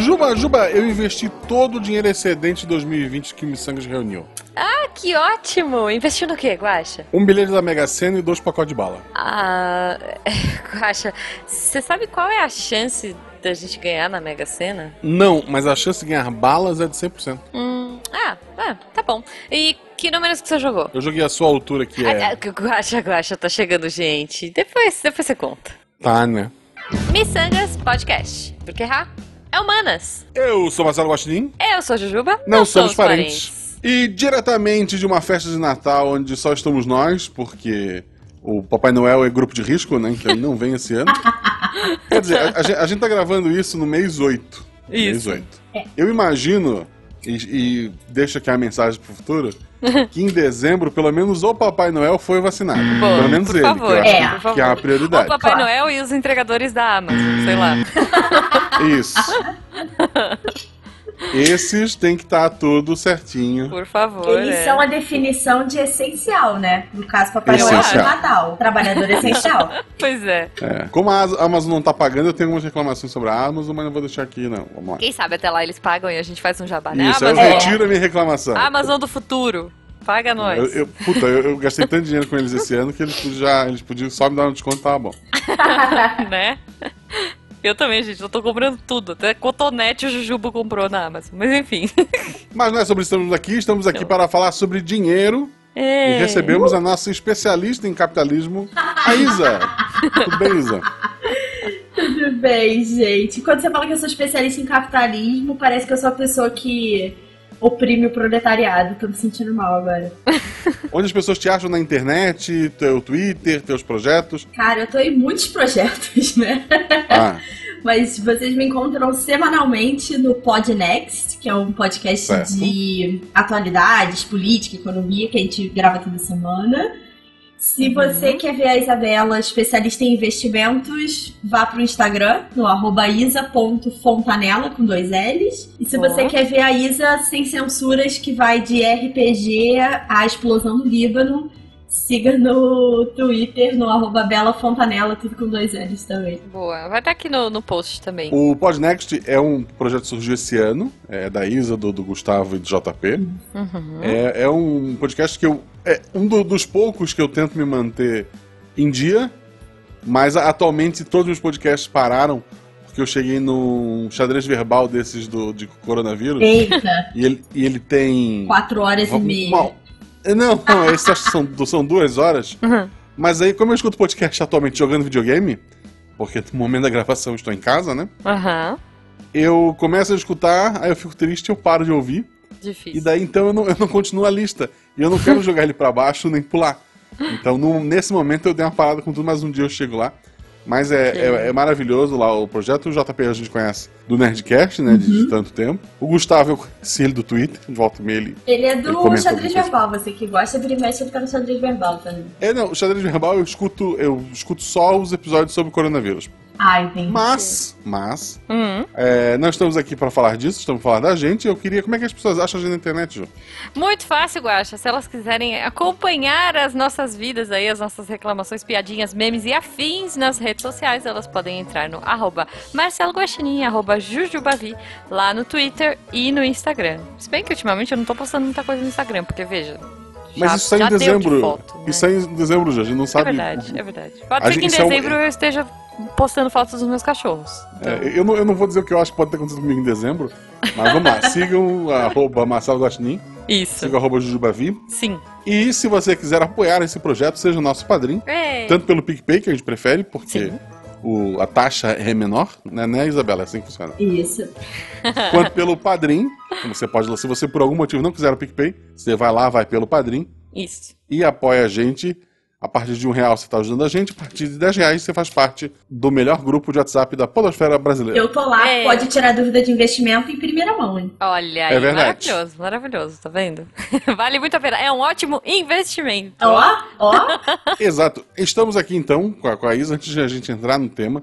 Juba, Juba, eu investi todo o dinheiro excedente de 2020 que o Missangas reuniu. Ah, que ótimo! Investiu no quê, Guaxa? Um bilhete da Mega Sena e dois pacotes de bala. Ah, Guaxa, você sabe qual é a chance da gente ganhar na Mega Sena? Não, mas a chance de ganhar balas é de 100%. Hum, ah, ah, tá bom. E que números que você jogou? Eu joguei a sua altura, que é... Ah, ah, Guaxa, Guaxa, tá chegando gente. Depois, depois você conta. Tá, né? Missangas Podcast. Porque errar é humanas. Eu sou Marcelo Guaxinim. Eu sou Jujuba. Não, somos parentes. E diretamente de uma festa de Natal onde só estamos nós, porque o Papai Noel é grupo de risco, né? Então ele não vem esse ano. Quer dizer, a, a gente- tá gravando isso no mês 8. Mês Isso. 8. Eu imagino, e, e deixo aqui a mensagem pro futuro, que em dezembro, pelo menos o Papai Noel foi vacinado. Boa, pelo menos ele, favor, que acho É. que- por favor. que é a O prioridade. Papai Claro. Noel e os entregadores da Amazon, sei lá. Isso. Esses tem que estar tudo certinho. Por favor. Eles é. são a definição de essencial, né? No caso, Papai Noel é. Natal. Trabalhador essencial. Pois é. É. Como a Amazon não tá pagando, eu tenho algumas reclamações sobre a Amazon, mas não vou deixar aqui, não. Vamos lá. Quem sabe até lá eles pagam e a gente faz um jabá, né? Isso, eu Amazon, retiro a minha reclamação. Amazon do futuro. Paga nós. Eu, eu- puta, eu, eu gastei tanto dinheiro com eles esse ano que eles já, eles podiam só me dar um desconto, tava bom. né? Eu também, gente. Eu tô comprando tudo. Até cotonete o Jujubo comprou na Amazon. Mas enfim. Mas não é sobre isso que estamos aqui, estamos aqui para falar sobre dinheiro e É. recebemos a nossa especialista em capitalismo, a Isa. Tudo bem, Isa? Tudo bem, gente. Quando você fala que eu sou especialista em capitalismo, parece que eu sou a pessoa que oprime o proletariado. Tô me sentindo mal agora. Onde as pessoas te acham na internet, teu Twitter, teus projetos. Cara, eu tô em muitos projetos, né? Ah, Mas vocês me encontram semanalmente no Podnext, que é um podcast Certo. de atualidades, política, economia, que a gente grava toda semana. Se você quer ver a Isabela, especialista em investimentos, vá pro Instagram, no arroba isa.fontanella, com dois L's. E se você quer ver a Isa sem censuras, que vai de RPG à explosão no Líbano, siga no Twitter, no arroba Bela Fontanella, tudo com dois L's também. Boa. Vai estar aqui no, no post também. o Podnext é um projeto que surgiu esse ano, é da Isa, do, do Gustavo e do JP. Uhum. É, é um podcast que eu. É um do- dos poucos que eu tento me manter em dia, mas atualmente todos os meus podcasts pararam, porque eu cheguei num xadrez verbal desses do, de coronavírus, Eita, e ele, e ele tem. quatro horas e meia. Uma- Não, não, esses acho que são, são duas horas. Uhum. Mas aí, como eu escuto podcast atualmente jogando videogame, porque no momento da gravação eu estou em casa, né? Aham. Eu começo a escutar, aí eu fico triste, eu paro de ouvir. E Difícil. daí então eu não, eu não continuo a lista. E eu não quero jogar ele pra baixo nem pular. Então no- nesse momento eu dei uma parada com tudo, mas um dia eu chego lá. Mas é, é, é maravilhoso lá o projeto. O JP a gente conhece do Nerdcast, né? De, de tanto tempo. O Gustavo eu conheci ele do Twitter, de volta e meia ele. Ele é Ele do comenta xadrez verbal, você que gosta, vira e mexe, ele tá no xadrez verbal também. É, não, o xadrez verbal eu escuto, eu escuto só os episódios sobre coronavírus. Ah, entendi. Mas, mas, Uhum. é, nós estamos aqui para falar disso, estamos falar da gente. Eu queria. Como é que as pessoas acham a gente na internet, Ju? Muito fácil, Guaxa. Se elas quiserem acompanhar as nossas vidas aí, as nossas reclamações, piadinhas, memes e afins nas redes sociais, elas podem entrar no arroba Marcelo Guaxinim, arroba Jujubavi, lá no Twitter e no Instagram. Se bem que ultimamente eu não tô postando muita coisa no Instagram, porque veja. Mas já- isso sai em dezembro. foto, né? Isso sai em dezembro já, a gente não É sabe. verdade, é verdade. Pode A ser gente- que em isso é um- dezembro eu esteja postando fotos dos meus cachorros. Então, É, eu, não, eu não vou dizer o que eu acho que pode ter acontecido comigo em dezembro, mas vamos lá. Sigam arroba Marcelo Guaxinim, Isso. sigam arroba Jujubavi. Sim. E se você quiser apoiar esse projeto, seja nosso padrinho. É. Tanto pelo PicPay, que a gente prefere, porque Sim. O, a taxa é menor, né, né, Isabela? É assim que funciona. Isso. Quanto pelo padrinho, como você pode, se você por algum motivo não quiser o PicPay, você vai lá, vai pelo padrinho Isso. e apoia a gente. A partir de um real você está ajudando a gente, a partir de 10 reais você faz parte do melhor grupo de WhatsApp da podosfera brasileira. Eu tô lá, É. pode tirar dúvida de investimento em primeira mão, hein? Olha aí, É verdade. maravilhoso, maravilhoso, tá vendo? vale muito a pena. É um ótimo investimento. Ó, ó. Exato. Estamos aqui então com a, com a Isa, antes de a gente entrar no tema,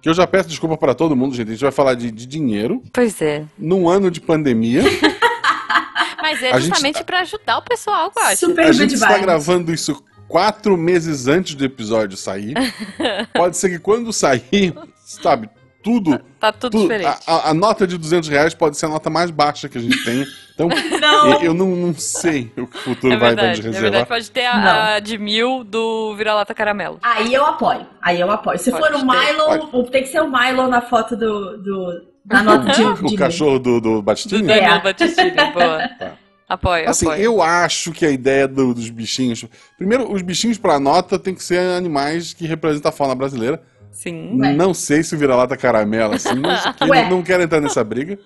que eu já peço desculpa para todo mundo, gente. A gente vai falar de, de dinheiro Pois é. num ano de pandemia. Mas é A gente justamente pra ajudar o pessoal, eu acho. Super A good gente está gravando isso quatro meses antes do episódio sair. Pode ser que quando sair, sabe, tudo. Tá tudo tudo diferente. a, a- a nota de 200 reais pode ser a nota mais baixa que a gente tem. Então, Não. eu, não, não sei o que o futuro É vai, vai verdade, nos é reservar. verdade. Pode ter a, a de mil do Vira-Lata Caramelo. Aí eu apoio. Aí eu apoio. Se Pode for o. Milo, tem que ser o Milo na foto do, do da nota de, O de cachorro do, do Do Batistini? É. Danilo Battistini, boa. Tá. Apoio, Assim, apoio. eu acho que a ideia do- dos bichinhos. Primeiro, os bichinhos pra nota tem que ser animais que representam a fauna brasileira. Sim. Ué. Não sei se vira-lata caramelo, assim, mas não, não quero entrar nessa briga.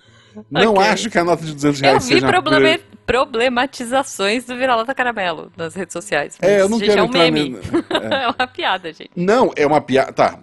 Não Ok. acho que a nota de 200 Eu reais vi seja uma problema- pre- problematizações do Vira-Lata Caramelo nas redes sociais. É, eu não gente, quero é um meme. ne- É. uma piada, gente. Não, é uma piada. Tá.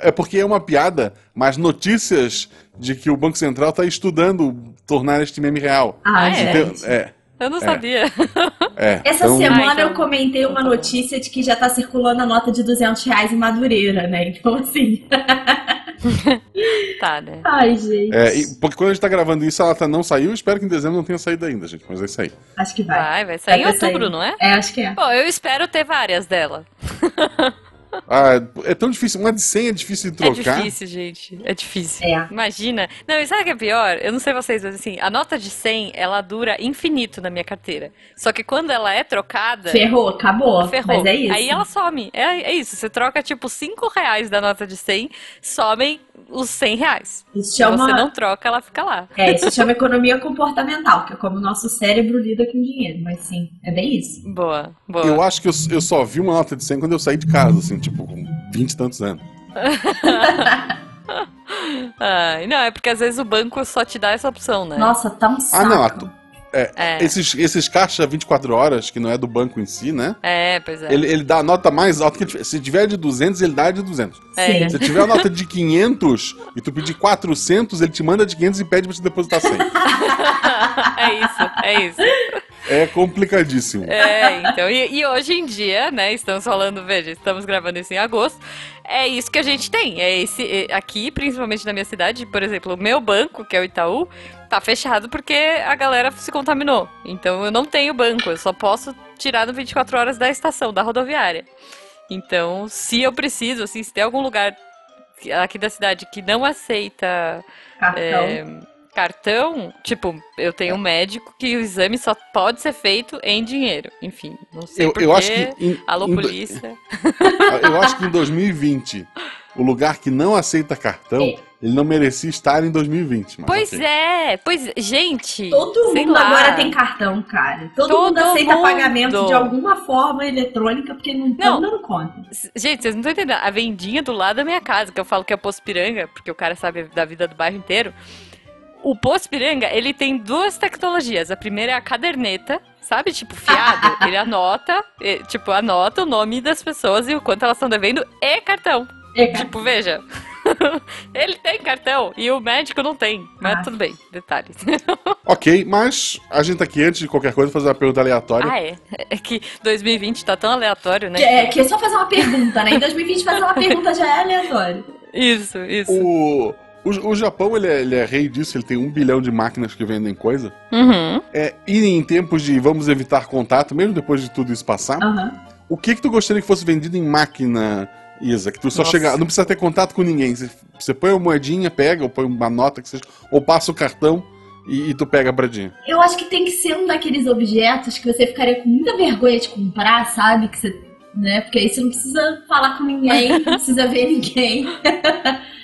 É porque é uma piada, mas notícias de que o Banco Central tá estudando tornar este meme real. Ah, Ah, é? Então, é, Eu não sabia. é. Essa Então, semana Ah, então- eu comentei uma notícia de que já tá circulando a nota de 200 reais em Madureira, né? Então, assim. tá, né? Ai, gente. é, porque quando a gente tá gravando isso, ela tá, não saiu. Espero que em dezembro não tenha saído ainda, gente. Mas é isso aí. Acho que vai. Vai, vai sair em Vai pra outubro, sair. não é? É, acho que é. Bom, eu espero ter várias dela. Ah, é tão difícil. Uma de 100 é difícil de É trocar. difícil, gente. É difícil. É. Imagina. Não, e sabe o que é pior? Eu não sei vocês, mas assim, a nota de 100, ela dura infinito na minha carteira. Só que quando ela é trocada, Ferrou, acabou. ferrou. Mas é isso. Aí ela some. É, é isso. Você troca, tipo, 5 reais da nota de 100, somem os 100 reais. Isso Se chama. você não troca, ela fica lá. É, isso chama economia comportamental, que é como o nosso cérebro lida com dinheiro. Mas sim, é bem isso. Boa, boa. Eu acho que eu, eu só vi uma nota de 100 quando eu saí de casa, assim, tipo, com 20 e tantos anos. Ai, não, é porque às vezes o banco só te dá essa opção, né? Nossa, tá um saco. Ah, não, a tu- É, Esses, esses caixa 24 horas, que não é do banco em si, né? é, pois é. Ele, ele dá a nota mais alta que ele tiver. Se tiver de 200, ele dá de 200. É. Sim. Se tiver a nota de 500 e tu pedir 400, ele te manda de 500 e pede pra você depositar 100. é isso, é isso. É complicadíssimo. É, então, e, e hoje em dia, né, estamos falando, veja, estamos gravando isso em agosto, é isso que a gente tem, é esse, é- aqui, principalmente na minha cidade, por exemplo, o meu banco, que é o Itaú, tá fechado porque a galera se contaminou, então eu não tenho banco, eu só posso tirar no 24 horas da estação, da rodoviária. Então, se eu preciso, assim, se tem algum lugar aqui da cidade que não aceita Cartão. é, cartão, tipo, eu tenho um médico que o exame só pode ser feito em dinheiro. Enfim, não sei Eu, porquê. eu acho que. Em, Alô, em polícia. eu acho que em 2020, o lugar que não aceita cartão, É. ele não merecia estar em 2020. Mas Pois ok. é, pois gente. Todo sei mundo lá. agora tem cartão, cara. Todo, Todo mundo aceita mundo. pagamento de alguma forma eletrônica porque não estão Não. dando conta. Gente, vocês não estão entendendo. A vendinha do lado da minha casa, que eu falo que é Poço Piranga, porque o cara sabe da vida do bairro inteiro. O Poço Piranga, ele tem duas tecnologias. A primeira é a caderneta, sabe? Tipo, fiado. ele anota, tipo, anota o nome das pessoas e o quanto elas estão devendo e cartão. Cara. Tipo, veja. ele tem cartão e o médico não tem. Mas Ah. tudo bem, detalhes. Ok, mas a gente tá aqui antes de qualquer coisa fazer uma pergunta aleatória. ah, é. É que 2020 tá tão aleatório, né? Que é, que é só fazer uma pergunta, né? Em 2020 fazer uma pergunta já é aleatório. Isso, isso. O, o, o Japão, ele é, ele é rei disso, ele tem um bilhão de máquinas que vendem coisa. Uhum. É, e em tempos de vamos evitar contato, mesmo depois de tudo isso passar, Aham. o que que tu gostaria que fosse vendido em máquina, Isa? Que tu só Nossa. chega, não precisa ter contato com ninguém. Você, você põe uma moedinha, pega, ou põe uma nota que seja, ou passa o cartão e, e tu pega pra ti. Eu acho que tem que ser um daqueles objetos que você ficaria com muita vergonha de comprar, sabe? Que você, né? Porque aí você não precisa falar com ninguém, não precisa ver ninguém.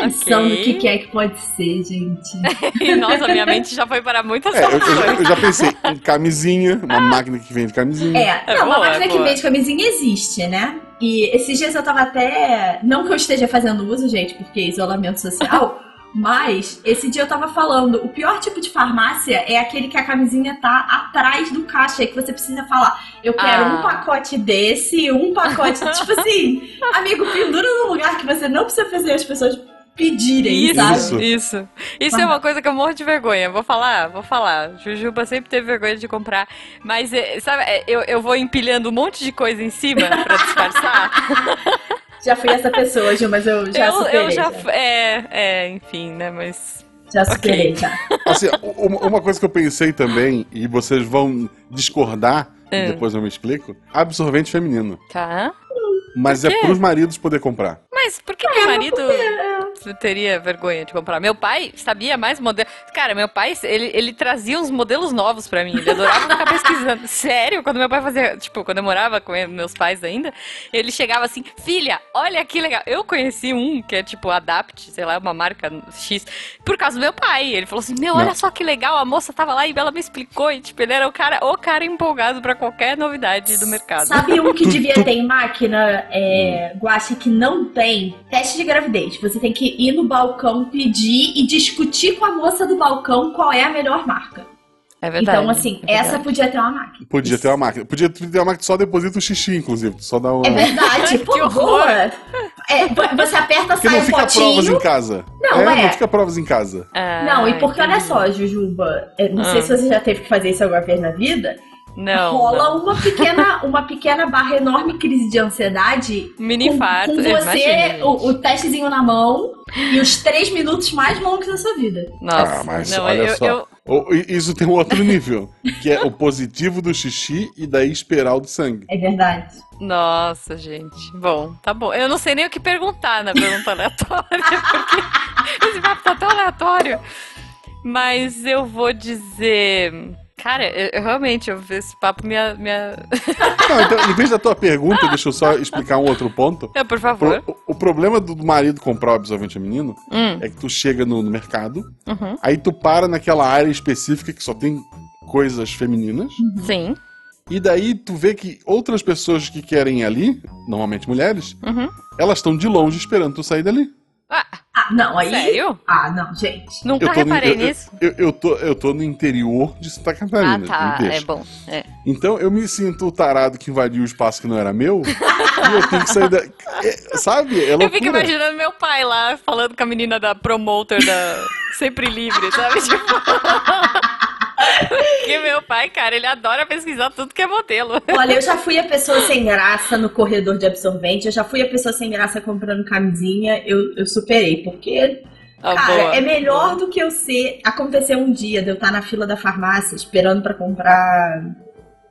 Pensando Ok. o que, que é que pode ser, gente. E, nossa, minha mente já foi para muitas É, eu, eu já, soluções. eu já pensei em camisinha, uma máquina que vende camisinha. É, É não, uma boa, máquina é que boa. vende camisinha existe, né? E esses dias eu tava até. Não que eu esteja fazendo uso, gente, porque é isolamento social. Mas esse dia eu tava falando, o pior tipo de farmácia é aquele que a camisinha tá atrás do caixa, e que você precisa falar, eu quero Ah. um pacote desse, um pacote. tipo assim, amigo, pendura num lugar que você não precisa fazer as pessoas pedirem, Isso, sabe? Isso. isso. Isso é uma coisa que eu morro de vergonha. Vou falar, vou falar. Jujuba sempre teve vergonha de comprar. Mas, é, sabe, é, eu, eu vou empilhando um monte de coisa em cima pra disfarçar. Já fui essa pessoa, Gil, mas eu já eu, superei. eu já. já. É, é, enfim, né? Mas. Já superei, já. Assim, uma, uma coisa que eu pensei também, e vocês vão discordar, e É. depois eu me explico, absorvente feminino. Tá. Mas é pros maridos poder comprar. Mas por que meu marido teria vergonha de comprar. Meu pai sabia mais modelo. Cara, meu pai, ele, ele trazia uns modelos novos pra mim. Ele adorava ficar pesquisando. Sério, quando meu pai fazia. Tipo, quando eu morava com ele, meus pais ainda, ele chegava assim: Filha, olha que legal. Eu conheci um que é tipo Adapt, sei lá, uma marca X, por causa do meu pai. Ele falou assim: Meu, olha Não. só que legal. A moça tava lá e ela me explicou. E, tipo, ele era o cara, o cara empolgado pra qualquer novidade do mercado. Sabe um que devia ter em máquina, é, Guache, que não tem? Teste de gravidez. Você tem que ir no balcão, pedir e discutir com a moça do balcão qual é a melhor marca. É verdade. então, assim, é verdade. essa podia ter uma máquina. Podia ter uma máquina. Podia ter uma máquina que só deposita o xixi, inclusive. Só dá uma. É verdade, Que horror. boa. É, vo- você aperta, Porque sai não um fica provas potinho. em casa. Não, é, é. não fica provas em casa. Ah, Não, e porque olha entendi. só, Jujuba, não sei Ah. se você já teve que fazer isso alguma vez na vida, Não. rola não. uma pequena, uma pequena barra enorme crise de ansiedade Mini com, infarto. com você, imagino. o, o testezinho na mão e os três minutos mais longos da sua vida. Nossa, ah, mas não, olha eu, só. eu- Isso tem um outro nível, que é o positivo do xixi e daí esperar o do sangue. É verdade. Nossa, gente. Bom, tá bom. Eu não sei nem o que perguntar na pergunta aleatória, porque esse papo tá tão aleatório. Mas eu vou dizer. Cara, eu, eu realmente, eu, esse papo me. me... Não, então, em vez da tua pergunta, deixa eu só explicar um outro ponto. É, por favor. Pro- o, problema do marido comprar o absorvente feminino Hum, é que tu chega no, no mercado, uhum. aí tu para naquela área específica que só tem coisas femininas, Sim. e daí tu vê que outras pessoas que querem ir ali, normalmente mulheres, Uhum. elas estão de longe esperando tu sair dali. Ah, Ah, não, aí. sério? Ah, não, gente. Nunca Eu tô, no, reparei eu, eu- nisso. eu, eu tô, eu tô no interior de Santa Ah, Catarina. tá. me É bom. É. Então eu me sinto o tarado que invadiu o espaço que não era meu e eu tenho que sair da. é, sabe? É Eu fico imaginando meu pai lá falando com a menina da promoter da Sempre Livre, sabe? Tipo. Porque meu pai, cara, ele adora pesquisar tudo que é modelo. Olha, eu já fui a pessoa sem graça no corredor de absorvente, eu já fui a pessoa sem graça comprando camisinha, eu, eu superei, porque, Ah, cara, boa. é melhor do que eu ser. Aconteceu um dia de eu estar na fila da farmácia esperando pra comprar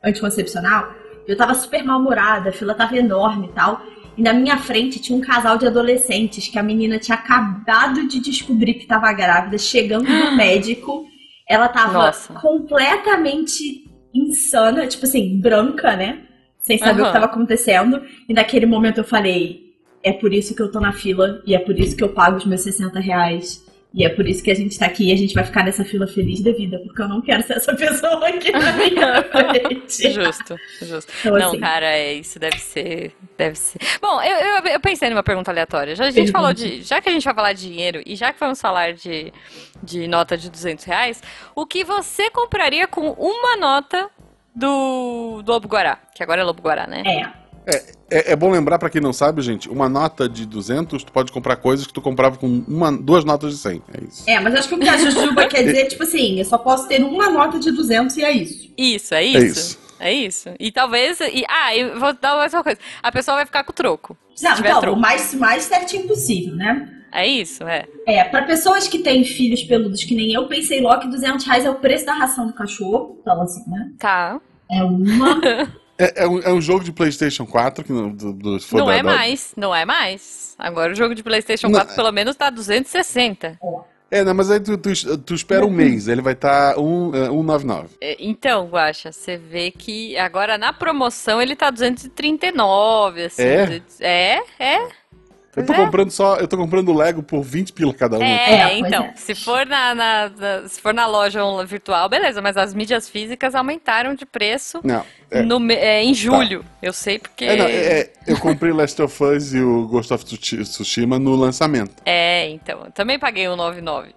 anticoncepcional, eu tava super mal-humorada, a fila tava enorme e tal. E na minha frente tinha um casal de adolescentes que a menina tinha acabado de descobrir que tava grávida, chegando no médico. Ela tava Nossa. completamente insana, tipo assim, branca, né? Sem saber o Aham. que tava acontecendo. E naquele momento eu falei: é por isso que eu tô na fila, e é por isso que eu pago os meus 60 reais. E é por isso que a gente tá aqui e a gente vai ficar nessa fila feliz da vida, porque eu não quero ser essa pessoa aqui na minha frente. Justo, justo. Então, Não, assim, cara, é isso deve ser. Deve ser. Bom, eu, eu, eu pensei numa pergunta aleatória. Já, a gente Pergunte. falou de. Já que a gente vai falar de dinheiro e já que vamos falar de, de nota de 200 reais, o que você compraria com uma nota do, do Lobo Guará? Que agora é Lobo Guará, né? É. É, é bom lembrar pra quem não sabe, gente, uma nota de 200, tu pode comprar coisas que tu comprava com uma, duas notas de 100. É isso. É, mas acho que o que a Jujuba quer dizer é tipo assim: eu só posso ter uma nota de 200 e é isso. Isso, é É isso. isso. É isso. E talvez. E, ah, eu vou dar mais uma coisa. A pessoa vai ficar com o troco. Não, então, troco. o mais, mais certinho possível, né? É isso, é. É, pra pessoas que têm filhos peludos que nem eu, pensei logo que 200 reais é o preço da ração do cachorro. Então, assim, né? Tá. É uma. É, é um, é um jogo de PlayStation 4 que não, do, do, Não é mais, não é mais. Agora o jogo de PlayStation Não, 4 pelo menos tá 260. ó, É, não, mas aí tu, tu, tu espera um mês, ele vai estar tá um, é, 199. É, Então, Guaxa, você vê que agora na promoção ele tá 239, assim. É? 200 É, é. Eu tô é. comprando só, eu tô comprando Lego por 20 pila cada um. É, É, então, é. se for na, na- na- se for na loja virtual, beleza, mas as mídias físicas aumentaram de preço Não, é. no é, em julho. Eu sei porque. É, não, eu comprei Last of Us e o Ghost of Tsushi- Tsushima no lançamento. É, então. eu Também paguei o 99.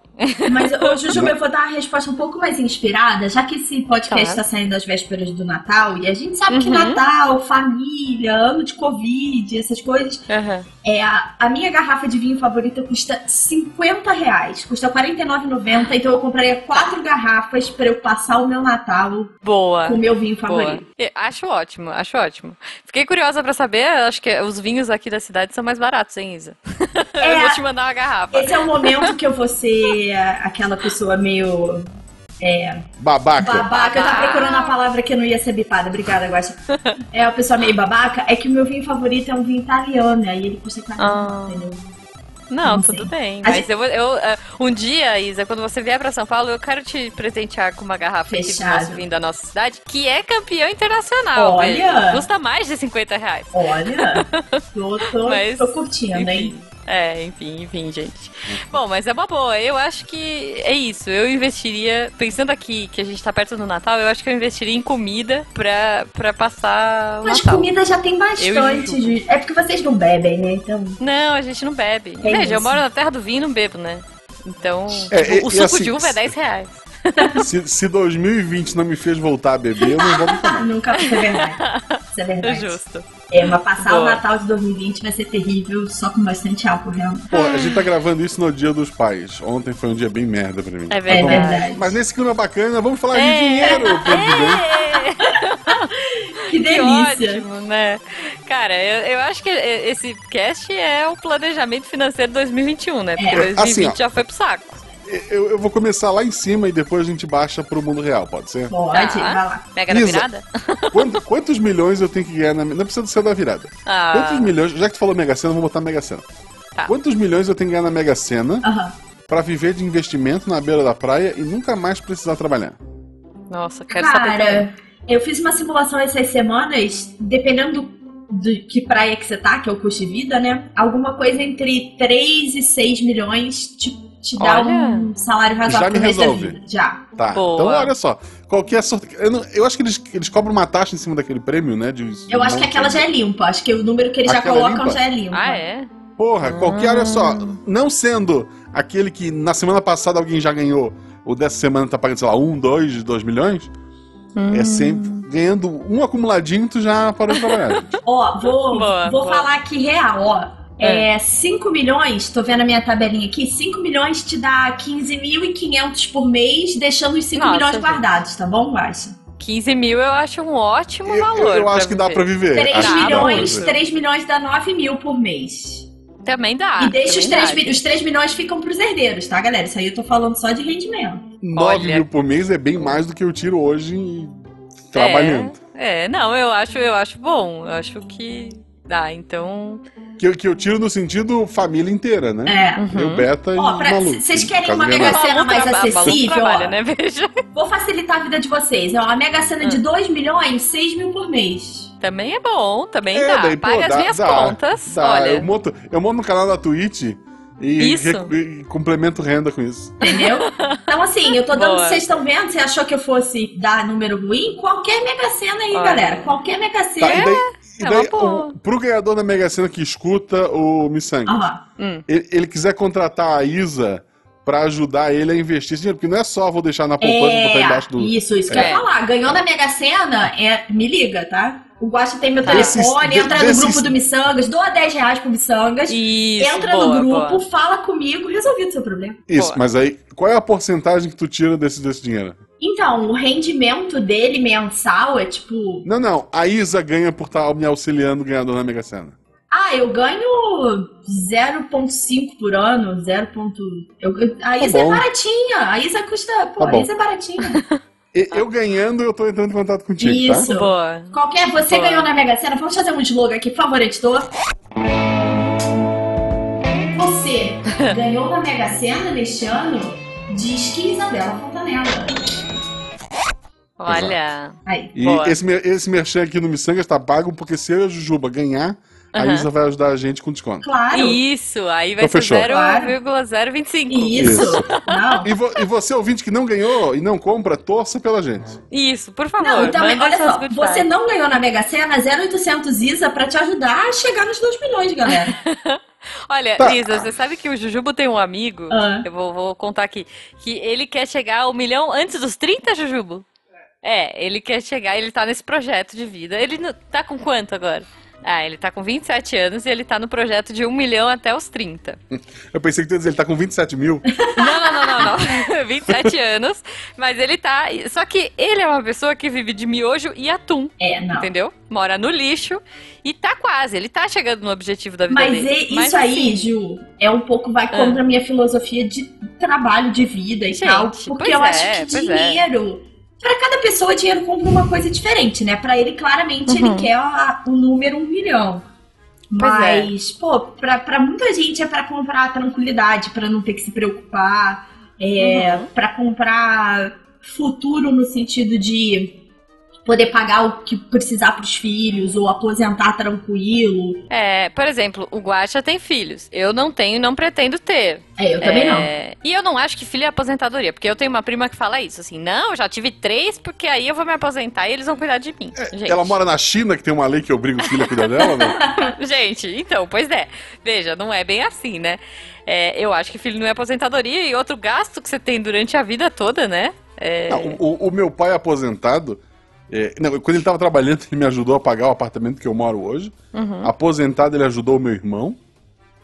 Mas, Jujuba, eu vou dar uma resposta um pouco mais inspirada, já que esse podcast Tá. está saindo às vésperas do Natal, e a gente sabe que Uhum. Natal, família, ano de Covid, essas coisas. Aham. É, a, a minha garrafa de vinho favorita custa 50 reais, custa R$ 49,90, então eu compraria quatro garrafas para eu passar o meu Natal Boa. com o meu vinho Boa. favorito. É, Acho ótimo, acho ótimo. Fiquei curiosa pra saber, acho que os vinhos aqui da cidade são mais baratos, hein, Isa? É. Eu vou te mandar uma garrafa. Esse é o momento que eu vou ser a- aquela pessoa meio Babaca. babaca. Eu tava procurando a palavra que não ia ser bipada. Obrigada, Guaxa. É a pessoa meio babaca. É que o meu vinho favorito é um vinho italiano, aí ele custa 40, Ah. entendeu? Não, Não tudo sei. bem. Mas gente- eu, eu, eh, um dia, Isa, quando você vier pra São Paulo, eu quero te presentear com uma garrafa aqui do Fechado. nosso vinho da nossa cidade, que é campeão internacional. Olha! velho. Custa mais de 50 reais. Olha, tô, tô, Mas, tô curtindo, hein? É, enfim, enfim, gente. Bom, mas é uma boa. Eu acho que é isso. Eu investiria, pensando aqui que a gente tá perto do Natal, eu acho que eu investiria em comida pra, pra passar o Mas Natal. comida já tem bastante. De- É porque vocês não bebem, né? Então. Não, a gente não bebe. É Veja, eu moro na terra do vinho e não bebo, né? Então, É, tipo, e- o suco assim, de uva é 10 reais. Se, se 2020 não me fez voltar a beber, eu não vou nunca mais. Nunca isso é verdade. Isso é É verdade. justo. É, mas passar o Boa. Natal de 2020 vai ser terrível, só com bastante álcool, realmente. Pô, a gente tá gravando isso no dia dos pais. Ontem foi um dia bem merda pra mim. É É verdade. Mas nesse clima bacana, vamos falar de É. dinheiro. ano que vem. Que delícia. ótimo, né? Cara, eu, eu acho que esse cast é o planejamento financeiro 2021, né? Porque É. 2020 Assim, ó. já foi pro saco. Eu, eu vou começar lá em cima e depois a gente baixa pro mundo real, pode ser? Pode, Tá. vai lá. Da Isa. virada? Quanto- quantos milhões eu tenho que ganhar na. Não precisa ser da virada. Ah, Quantos milhões. Já que tu falou Mega Sena, eu vou botar Mega Sena. Tá. Quantos milhões eu tenho que ganhar na Mega Sena Aham. pra viver de investimento na beira da praia e nunca mais precisar trabalhar? nossa, quero saber. Cara, eu fiz uma simulação essas semanas, dependendo do, do que praia que você tá, que é o custo de vida, né? Alguma coisa entre 3 e 6 milhões te, te dá Olha. um salário razoável Já me pro resto da resolve. vida. Já. Tá. Boa. Então olha só. Qualquer sorte. Eu, não- eu acho que eles, eles cobram uma taxa em cima daquele prêmio, né? De, Eu acho que aquela já é limpa. Acho que o número que eles já Aquela é colocam limpa? já é limpa. Ah, é? Porra, qualquer, olha só, não sendo aquele que na semana passada alguém já ganhou, ou dessa semana tá pagando, sei lá, um, dois, dois milhões, é sempre ganhando um acumuladinho, tu já parou de trabalhar. Ó, vou, Boa, vou boa. falar aqui real, ó. É, 5 milhões, tô vendo a minha tabelinha aqui, 5 milhões te dá 15.500 por mês, deixando os 5 Nossa, milhões gente. guardados, tá bom, Baixa? 15 mil eu acho um ótimo Eu, valor. eu acho que dá pra viver. 3 Acho que dá pra milhões, viver. 3 milhões dá 9 mil por mês. Também dá. e deixa os também 3, dá. os 3 milhões ficam pros herdeiros, tá, galera? Isso aí eu tô falando só de rendimento. 9 Olha. mil por mês é bem mais do que eu tiro hoje trabalhando. É, é, não, eu acho, eu acho bom. Eu acho que dá, então. Que, eu- que eu tiro no sentido família inteira, né? É. Uhum. Eu, Beta e Ó, pra- Malu. vocês querem uma Mega Malu mais acessível, trabalha, ó. né? Veja. Vou facilitar a vida de vocês. É uma Mega Sena Hum. de 2 milhões, 6 mil por mês. Também é bom, também É, dá. daí, pô, Paga dá- as minhas dá, contas. Dá. Olha. Eu, monto, eu monto no canal da Twitch e, Isso. e complemento renda com isso. Entendeu? Então, assim, eu tô dando. Boa. Vocês estão vendo? Você achou que eu fosse dar número ruim? Qualquer Mega Sena aí, Olha. galera. Qualquer Mega Tá, É daí o, pro ganhador da Mega Sena que escuta o Missangue, Aham. Hum. ele, ele quiser contratar a Isa pra ajudar ele a investir esse dinheiro, porque não é só vou deixar na poupança e botar embaixo do. isso, isso que eu É. ia falar. Ganhou na Mega Sena, é, me liga, tá? O Guacha tem meu Tá. telefone, Desses- entra desses- no grupo do Missangas, doa 10 reais pro Missangas, Isso, entra boa, no grupo, boa. fala comigo, resolvido o seu problema. Isso, Boa. mas aí, qual é a porcentagem que tu tira desse, desse dinheiro? Então, o rendimento dele mensal é tipo. Não, não. A Isa ganha por estar me auxiliando ganhador na Mega Sena. Ah, eu ganho 0,5 por ano, 0. Eu, eu- a Isa é baratinha. A Isa custa. Pô, Tá a. Isa é baratinha. Eu ganhando, eu tô entrando em contato contigo, Isso. tá? Boa. Qualquer. Você Boa. ganhou na Mega Sena. Vamos fazer um slogan aqui, por favor, editor. Você ganhou na Mega Sena neste ano? Diz que Isabela Fontanella. Olha. Aí. E Boa. esse, esse merchan aqui no Missangas tá pago, porque se eu e a Jujuba ganhar, a. Isa vai ajudar a gente com desconto. Claro. Isso, aí vai Então ser fechou. 0,025. Isso. Isso. Não. E, vo- e você, ouvinte que não ganhou e não compra, torça pela gente. Isso, por favor. Não, manda olha só, você não ganhou na Mega Sena 0800 Isa pra te ajudar a chegar nos 2 milhões, galera. Olha, Tá. Isa, você sabe que o Jujubo tem um amigo, Ah. eu vou, vou contar aqui, que ele quer chegar ao milhão antes dos 30, Jujubo? É, ele quer chegar, ele tá nesse projeto de vida. Ele não- tá com quanto agora? Ah, ele tá com 27 anos e ele tá no projeto de 1 milhão até os 30. Eu pensei que tu ia dizer, ele tá com 27 mil. Não, não, não, não, não. 27 anos, mas ele tá. Só que ele é uma pessoa que vive de miojo e atum, É, não. entendeu? Mora no lixo e tá quase, ele tá chegando no objetivo da vida Mas dele. e- Mas isso aí, assim, Ah. Ju, é um pouco vai contra a minha filosofia de trabalho, de vida e Gente, tal. Porque pois eu é, acho que pois é. Pra cada pessoa, dinheiro compra uma coisa diferente, né? Pra ele, claramente, Uhum. ele quer o número um milhão. Mas, é. pô, pra, pra muita gente é para comprar tranquilidade, para não ter que se preocupar, é, uhum. para comprar futuro no sentido de poder pagar o que precisar para os filhos ou aposentar tranquilo. É, por exemplo, o Guacha tem filhos. Eu não tenho e não pretendo ter. É, eu também é... não. E eu não acho que filho é aposentadoria, porque eu tenho uma prima que fala isso, assim, não, eu já tive três, porque aí eu vou me aposentar e eles vão cuidar de mim. É, ela mora na China, que tem uma lei que obriga o filho a cuidar dela, né? gente, então, pois é. Veja, não é bem assim, né? É, eu acho que filho não é aposentadoria e outro gasto que você tem durante a vida toda, né? É... Não, o, o meu pai é aposentado, é, não, quando ele estava trabalhando, ele me ajudou a pagar o apartamento que eu moro hoje. Uhum. Aposentado, ele ajudou o meu irmão.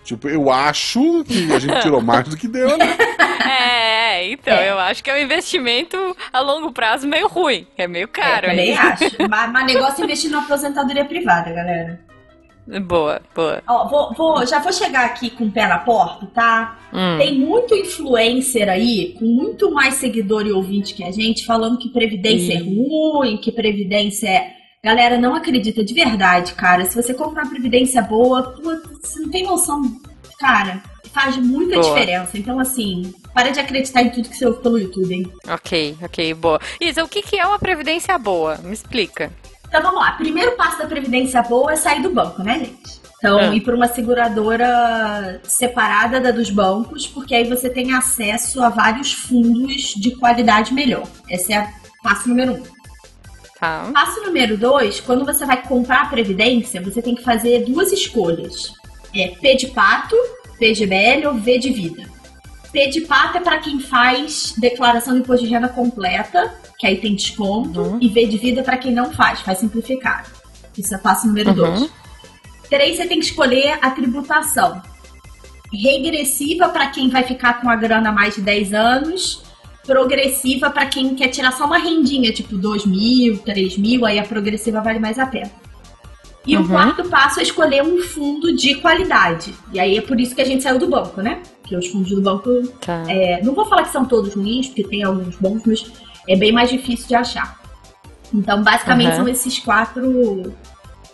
Tipo, eu acho que a gente tirou mais do que deu, né? É, então, é. eu acho que é um investimento a longo prazo meio ruim. É meio caro. É, eu também acho. mas, mas negócio é investir na aposentadoria privada, galera. Boa, boa. Ó, vou, vou, já vou chegar aqui com o pé na porta, tá? Hum. Tem muito influencer aí, com muito mais seguidor e ouvinte que a gente, falando que Previdência é ruim, que Previdência é. Galera, não acredita de verdade, cara. Se você comprar uma Previdência boa, você não tem noção. Cara, faz muita boa. diferença. Então, assim, para de acreditar em tudo que você ouve pelo YouTube, hein? Ok, ok, boa. Isa, o que é uma Previdência boa? Me explica. Então vamos lá. Primeiro passo da previdência boa é sair do banco, né, gente? Então, é. ir para uma seguradora separada da dos bancos, porque aí você tem acesso a vários fundos de qualidade melhor. Esse é o passo número um. Tá. Passo número dois, quando você vai comprar a previdência, você tem que fazer duas escolhas. É P de pato, PGBL ou V de vida. P de pato é para quem faz declaração de imposto de renda completa que aí tem desconto, uhum. e V de vida para quem não faz, faz simplificado. Isso é passo número 2. Uhum. Três, você tem que escolher a tributação. Regressiva para quem vai ficar com a grana mais de 10 anos, progressiva para quem quer tirar só uma rendinha, tipo 2 mil, 3 mil, aí a progressiva vale mais a pena. E uhum. o quarto passo é escolher um fundo de qualidade. E aí é por isso que a gente saiu do banco, né? Porque os fundos do banco. Tá. É, não vou falar que são todos ruins, porque tem alguns bons, mas é bem mais difícil de achar. Então, basicamente, uhum. são esses quatro,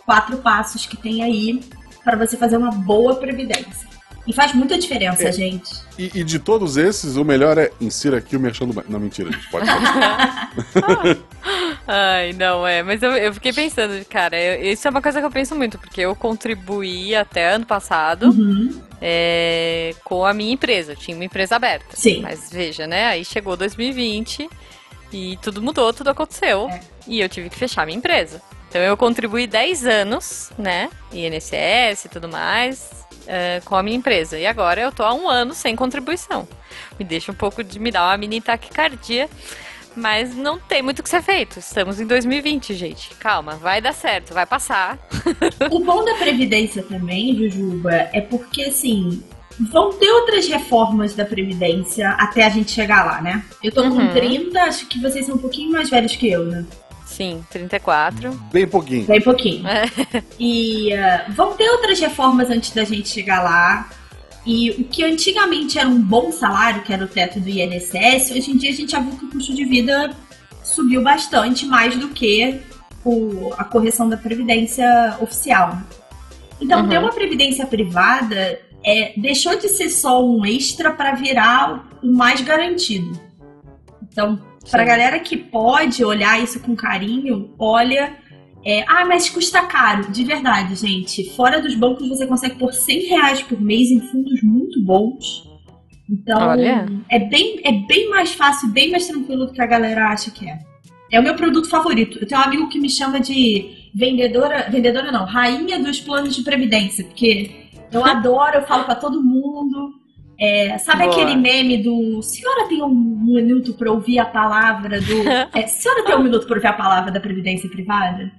quatro passos que tem aí para você fazer uma boa previdência. E faz muita diferença, é, gente. E, e, de todos esses, o melhor é insira aqui o merchan do banco. Não, mentira, a gente pode falar. Ai, não, é. Mas eu, eu fiquei pensando, cara, eu, isso é uma coisa que eu penso muito, porque eu contribuí até ano passado uhum. é, com a minha empresa. Eu tinha uma empresa aberta. Sim. Mas veja, né? Aí chegou 2020 e tudo mudou, tudo aconteceu. É. E eu tive que fechar minha empresa. Então eu contribuí 10 anos, né? INSS e tudo mais, uh, com a minha empresa. E agora eu tô há um ano sem contribuição. Me deixa um pouco de. me dar uma mini taquicardia. Mas não tem muito o que ser feito. Estamos em 2020, gente. Calma, vai dar certo, vai passar. o bom da Previdência também, Jujuba, é porque assim, vão ter outras reformas da Previdência até a gente chegar lá, né? Eu tô uhum. com 30, acho que vocês são um pouquinho mais velhos que eu, né? Sim, 34. Bem pouquinho. Bem pouquinho. É. E uh, vão ter outras reformas antes da gente chegar lá. E o que antigamente era um bom salário, que era o teto do INSS, hoje em dia a gente já viu que o custo de vida subiu bastante, mais do que o, a correção da Previdência oficial. Então, uhum. ter uma Previdência privada é, deixou de ser só um extra para virar o mais garantido. Então, para galera que pode olhar isso com carinho, olha. É, ah, mas custa caro. De verdade, gente. Fora dos bancos, você consegue por 100 reais por mês em fundos muito bons. Então, olha. é bem, é bem mais fácil, bem mais tranquilo do que a galera acha que é. É o meu produto favorito. Eu tenho um amigo que me chama de vendedora, vendedora não, rainha dos planos de previdência, porque eu adoro, eu falo para todo mundo. É, sabe Boa. aquele meme do senhora tem um minuto para ouvir a palavra do. É, senhora tem um minuto para ouvir a palavra da Previdência Privada?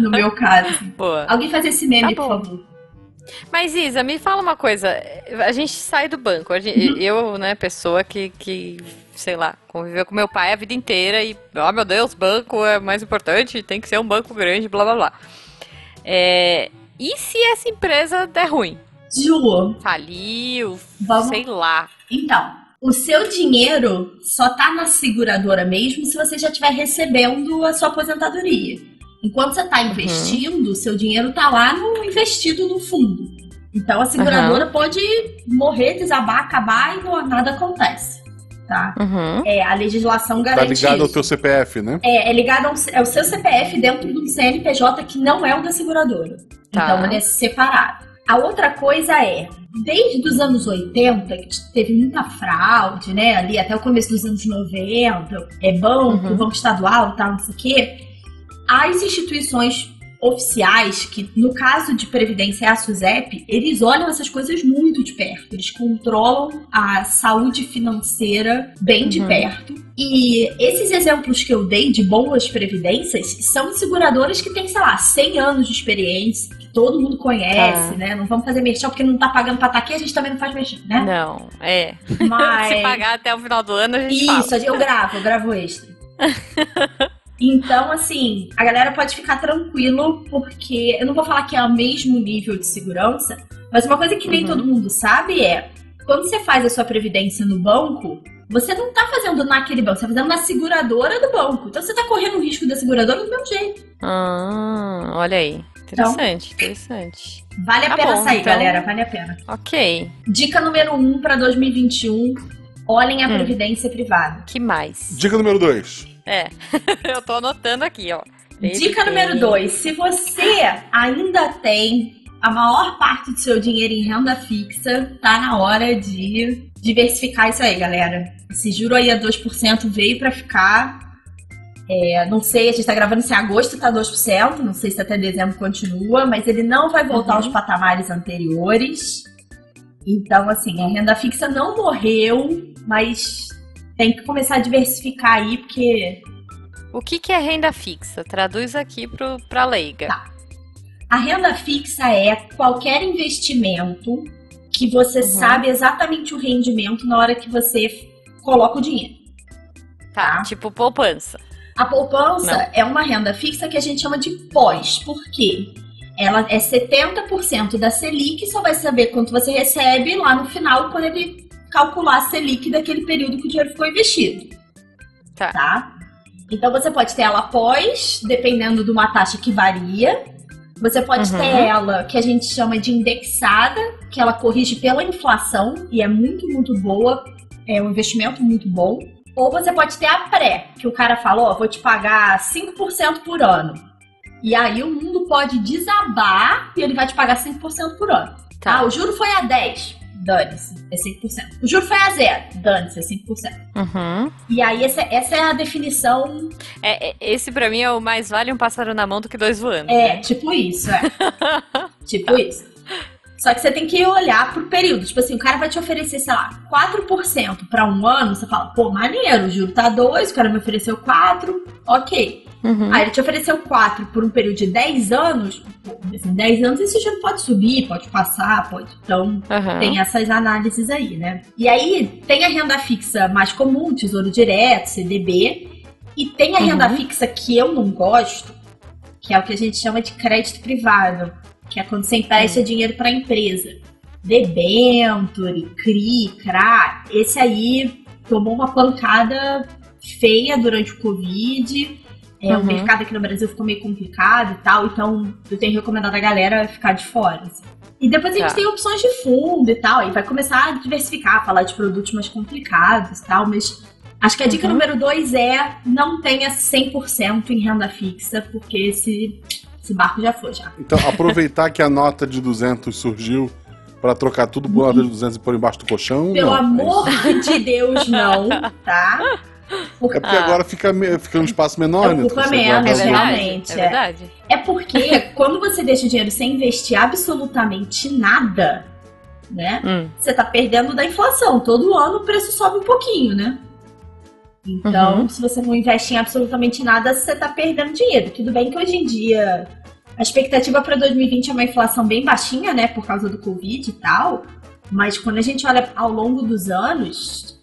No meu caso. Boa. Alguém faz esse meme, tá por favor. Mas, Isa, me fala uma coisa. A gente sai do banco. Gente, uhum. Eu, né, pessoa que, que, sei lá, conviveu com meu pai a vida inteira e, oh meu Deus, banco é mais importante, tem que ser um banco grande, blá blá blá. É, e se essa empresa der ruim? Ju. Faliu, Vamos... sei lá. Então, o seu dinheiro só tá na seguradora mesmo se você já estiver recebendo a sua aposentadoria. Enquanto você está investindo, uhum. seu dinheiro está lá no investido no fundo. Então a seguradora uhum. pode morrer, desabar, acabar e não, nada acontece. Tá? Uhum. É, a legislação garante. Tá ligado isso. ao teu CPF, né? É, é ligado ao é o seu CPF dentro do CNPJ que não é o da seguradora. Tá. Então ele é separado. A outra coisa é, desde os anos 80, que teve muita fraude, né? Ali até o começo dos anos 90, é banco, uhum. banco estadual e tal, não sei o quê. As instituições oficiais, que no caso de Previdência é a SUSEP, eles olham essas coisas muito de perto. Eles controlam a saúde financeira bem de uhum. perto. E esses exemplos que eu dei de boas previdências são seguradoras que têm, sei lá, 100 anos de experiência, todo mundo conhece, ah. né? Não vamos fazer merchan porque não tá pagando pra estar tá aqui, a gente também não faz merchan, né? Não, é. Mas... Se pagar até o final do ano, a gente Isso, fala. eu gravo, eu gravo extra. Então, assim, a galera pode ficar tranquilo, porque eu não vou falar que é o mesmo nível de segurança, mas uma coisa que nem uhum. todo mundo sabe é: quando você faz a sua previdência no banco, você não tá fazendo naquele banco, você tá fazendo na seguradora do banco. Então você tá correndo o risco da seguradora do mesmo jeito. Ah, olha aí. Interessante, então, interessante. Vale a tá pena bom, sair, então... galera, vale a pena. Ok. Dica número 1 um para 2021: olhem a hum. previdência privada. Que mais? Dica número 2. É, eu tô anotando aqui, ó. Dica número dois: se você ainda tem a maior parte do seu dinheiro em renda fixa, tá na hora de diversificar isso aí, galera. Esse juro aí a 2% veio para ficar. É, não sei, a gente tá gravando se agosto tá 2%, não sei se até dezembro continua, mas ele não vai voltar uhum. aos patamares anteriores. Então, assim, a renda fixa não morreu, mas tem que começar a diversificar aí, porque. O que, que é renda fixa? Traduz aqui para leiga. Tá. A renda fixa é qualquer investimento que você uhum. sabe exatamente o rendimento na hora que você coloca o dinheiro. Tá, tá? tipo poupança. A poupança Não. é uma renda fixa que a gente chama de pós. Por quê? Ela é 70% da Selic, só vai saber quanto você recebe lá no final, quando ele calcular a Selic daquele período que o dinheiro ficou investido. Tá. tá? Então você pode ter ela após, dependendo de uma taxa que varia. Você pode uhum. ter ela que a gente chama de indexada, que ela corrige pela inflação e é muito, muito boa. É um investimento muito bom. Ou você pode ter a pré, que o cara fala, ó, oh, vou te pagar 5% por ano. E aí o mundo pode desabar e ele vai te pagar 5% por ano. Tá. Ah, o juro foi a 10 dane-se, é 5%. O juro foi a zero, dane-se, é 5%. Uhum. E aí, essa, essa é a definição. É, é, esse pra mim é o mais vale um pássaro na mão do que dois voando. É, né? tipo isso, é. tipo isso. Só que você tem que olhar pro período. Tipo assim, o cara vai te oferecer, sei lá, 4% para um ano. Você fala, pô, maneiro, o juro tá 2, o cara me ofereceu 4, ok. Uhum. Aí ele te ofereceu 4 por um período de 10 anos. Assim, 10 anos esse juro pode subir, pode passar, pode. Então, uhum. tem essas análises aí, né? E aí, tem a renda fixa mais comum, Tesouro Direto, CDB. E tem a uhum. renda fixa que eu não gosto, que é o que a gente chama de crédito privado, que é quando você empresta uhum. dinheiro para a empresa. Debenture, CRI, CRA, esse aí tomou uma pancada feia durante o Covid é, uhum. O mercado aqui no Brasil ficou meio complicado e tal, então eu tenho recomendado a galera ficar de fora. Assim. E depois a gente tá. tem opções de fundo e tal, e vai começar a diversificar, falar de produtos mais complicados e tal, mas acho que a dica uhum. número dois é não tenha 100% em renda fixa, porque esse, esse barco já foi já. Então, aproveitar que a nota de 200 surgiu para trocar tudo por nota de 200 e pôr embaixo do colchão? Pelo não, amor é de Deus, não, tá? É porque ah. agora fica, fica um espaço menor, né? Ocupa menos, realmente. É verdade. É porque quando você deixa o dinheiro sem investir absolutamente nada, né? Hum. Você tá perdendo da inflação. Todo ano o preço sobe um pouquinho, né? Então, uhum. se você não investe em absolutamente nada, você tá perdendo dinheiro. Tudo bem que hoje em dia a expectativa para 2020 é uma inflação bem baixinha, né? Por causa do Covid e tal. Mas quando a gente olha ao longo dos anos,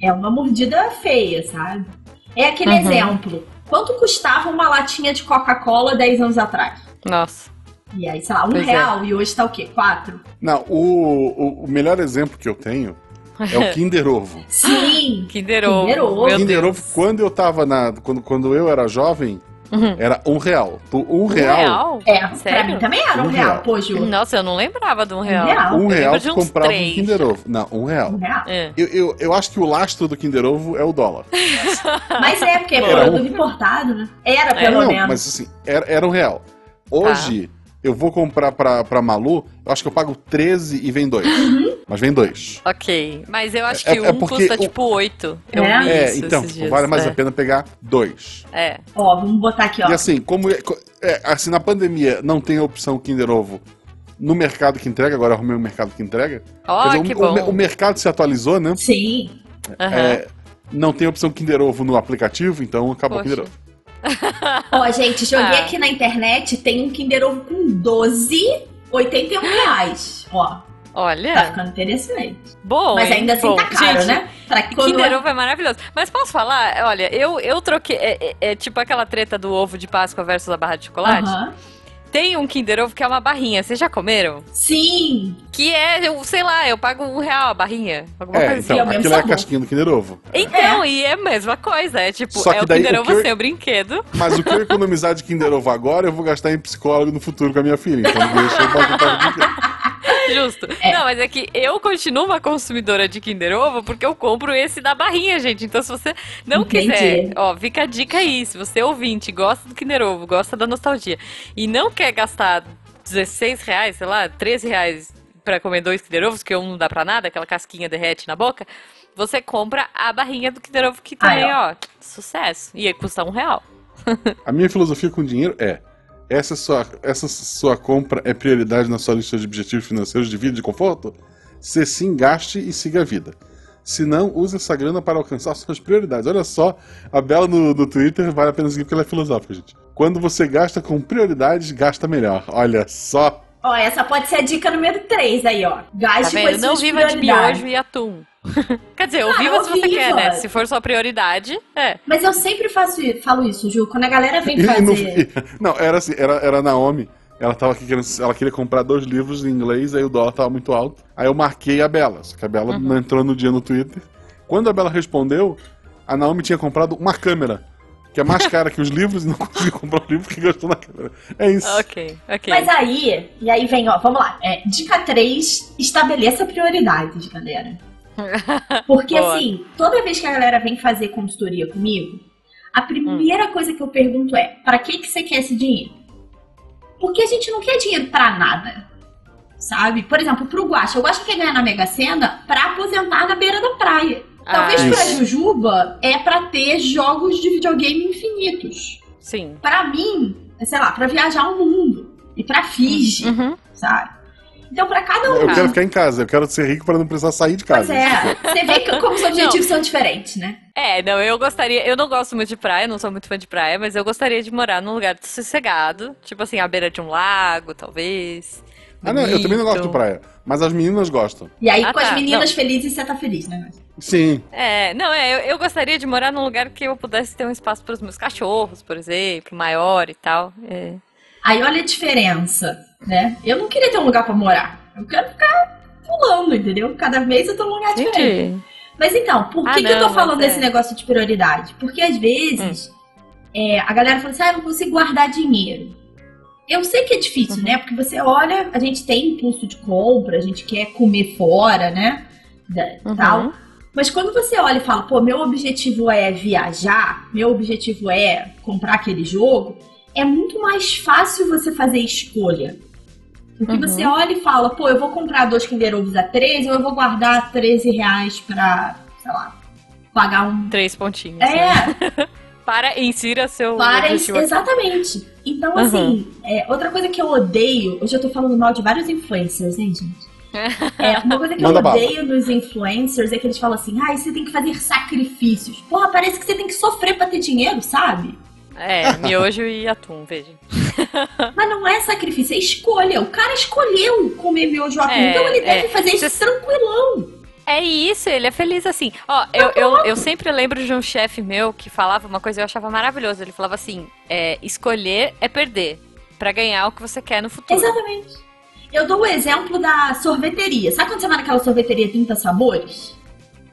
é, é uma mordida feia, sabe? É aquele uhum. exemplo. Quanto custava uma latinha de Coca-Cola 10 anos atrás? Nossa. E aí, sei lá, um pois é. real é. e hoje tá o quê? Quatro? Não, o, o, o melhor exemplo que eu tenho é o Kinder Ovo. Sim! Kinder Ovo. Kinder Ovo. Kinder Ovo, quando eu tava na. Quando, quando eu era jovem, Uhum. era um real. Um Um real, real? É, pra Sério? mim também era um, Um real, real. pô, Ju. Nossa, eu não lembrava de um real. real. um real de tu uns comprava três. um Kinder Ovo. Não, um real. Um real. É. Eu, eu, eu acho que o lastro do Kinder Ovo é o dólar. Mas é, porque é Era produto importado, né? Era, pelo não, menos. mas assim, era, era um real. Hoje, eu vou comprar pra, pra Malu, eu acho que eu pago 13 e vem dois. Uhum. Mas vem dois. Ok. Mas eu acho É- que é um porque custa o- tipo 8. Eu É? vi É, isso então, esses dias. vale mais é. a pena pegar dois. É. Ó, vamos botar aqui, ó. E assim, como é- co- é, assim, na pandemia não tem a opção Kinder Ovo no mercado que entrega, agora arrumei um mercado que entrega. Dizer, que o, o bom. me- o mercado se atualizou, né? Sim. É, não tem opção Kinder Ovo no aplicativo, então acabou o Poxa. Kinder Ovo. Ó, gente, joguei Ah. aqui na internet, tem um Kinder Ovo com 12, 81 reais. Ó, tá Olha, ficando interessante. bom. Mas hein? ainda assim Bom, tá caro, gente, né? Pra que quando Kinder Ovo é maravilhoso. Mas posso falar? Olha, eu, eu troquei. É, é- é tipo aquela treta do ovo de Páscoa versus a barra de chocolate. Tem um Kinder Ovo que é uma barrinha. Vocês já comeram? Sim. Que é, eu, sei lá, eu pago um real a barrinha. Alguma É, coisa então, é o mesmo aquilo é a casquinha do Kinder Ovo. assim. Então, e é a mesma coisa. É tipo, Só é que o daí Kinder o Ovo eu- sem o brinquedo. Mas o que eu economizar de Kinder Ovo agora, eu vou gastar em psicólogo no futuro com a minha filha. Então deixa eu botar o brinquedo. Justo. É. Não, mas é que eu continuo uma consumidora de Kinder Ovo porque eu compro esse da barrinha, gente. Então, se você não Entendi. quiser, ó, fica a dica aí. Se você é ouvinte, gosta do Kinder Ovo, gosta da nostalgia e não quer gastar 16 reais, sei lá, 13 reais pra comer dois Kinder Ovos, que um não dá pra nada, aquela casquinha derrete na boca, você compra a barrinha do Kinder Ovo que também, Aí, ó, sucesso. E aí custa um real. A minha filosofia com dinheiro é: essa sua, essa sua compra é prioridade na sua lista de objetivos financeiros de vida e de conforto? Se sim, gaste e siga a vida. Se não, use essa grana para alcançar suas prioridades. Olha só, a Bela no, no Twitter vale a pena seguir porque ela é filosófica, gente. Quando você gasta com prioridades, gasta melhor. Olha só. Ó, essa pode ser a dica número 3 aí, ó. Tá Gaste vendo? as Não viva de miojo e atum. Quer dizer, eu Ah, viva não se você viva. quer, né? Se for sua prioridade, é. Mas eu sempre faço, falo isso, Ju. Quando a galera vem fazer. não, era assim, era, era a Naomi. Ela tava aqui querendo, ela queria comprar dois livros em inglês, aí o dólar tava muito alto. Aí eu marquei a Bela, só que a Bela não entrou no dia no Twitter. Quando a Bela respondeu, a Naomi tinha comprado uma câmera, que é mais cara que os livros e não conseguiu comprar o livro que gastou na câmera. É isso. Ok, ok. Mas aí, e aí vem, ó, vamos lá. É, dica 3, estabeleça prioridades, galera. Porque Boa. assim, toda vez que a galera vem fazer consultoria comigo, a Hum. primeira coisa que eu pergunto é: para que, que você quer esse dinheiro? Porque a gente não quer dinheiro pra nada. Sabe? Por exemplo, pro Guaxa. O Guaxa quer ganhar na Mega Sena pra aposentar na beira da praia. Talvez Ah, pra. Jujuba é pra ter jogos de videogame infinitos. Sim. Pra mim, é, sei lá, pra viajar o mundo. E pra Fiji, Uhum. sabe? Então, pra cada um. Eu quero ficar em casa, eu quero ser rico para não precisar sair de casa. Pois é, você vê que, como os objetivos são diferentes, né? É, não, eu gostaria. Eu não gosto muito de praia, não sou muito fã de praia, mas eu gostaria de morar num lugar sossegado. Tipo assim, à beira de um lago, talvez. Ah, não, eu também não gosto de praia, mas as meninas gostam. E aí, Ah, com as tá, meninas felizes, você tá feliz, né? Sim. É, não, é, eu, eu gostaria de morar num lugar que eu pudesse ter um espaço para os meus cachorros, por exemplo, maior e tal. É. Aí, olha a diferença, né? Eu não queria ter um lugar pra morar. Eu quero ficar pulando, entendeu? Cada vez eu tô num lugar diferente. Entendi. Mas então, por Ah, que, que eu não, tô falando mas é. desse negócio de prioridade? Porque às vezes é, a galera fala assim, ah, eu não consigo guardar dinheiro. Eu sei que é difícil, Uhum. né? Porque você olha, a gente tem impulso de compra, a gente quer comer fora, né? Da- Uhum. Tal. Mas quando você olha e fala, pô, meu objetivo é viajar, meu objetivo é comprar aquele jogo, é muito mais fácil você fazer escolha. Porque Uhum. você olha e fala, pô, eu vou comprar dois Kinder Ovos a 13 ou eu vou guardar 13 reais pra, sei lá, pagar um. Três pontinhos. né? É, Para, insira seu para objetivo exatamente. Então, Uhum. assim, é, outra coisa que eu odeio, hoje eu tô falando mal de vários influencers, hein, gente? É, uma coisa que Manda eu bala. odeio nos influencers é que eles falam assim, ah, você tem que fazer sacrifícios. Porra, parece que você tem que sofrer pra ter dinheiro, sabe? É, miojo e atum, veja. Mas não é sacrifício, é escolha. O cara escolheu comer miojo atum, É, então ele é. deve fazer isso tranquilão. É isso, ele é feliz assim. Ó, eu, eu, eu sempre lembro de um chefe meu que falava uma coisa que eu achava maravilhosa. Ele falava assim: é, escolher é perder. Pra ganhar o que você quer no futuro. Exatamente. Eu dou o exemplo da sorveteria. Sabe quando você vai naquela sorveteria 30 sabores?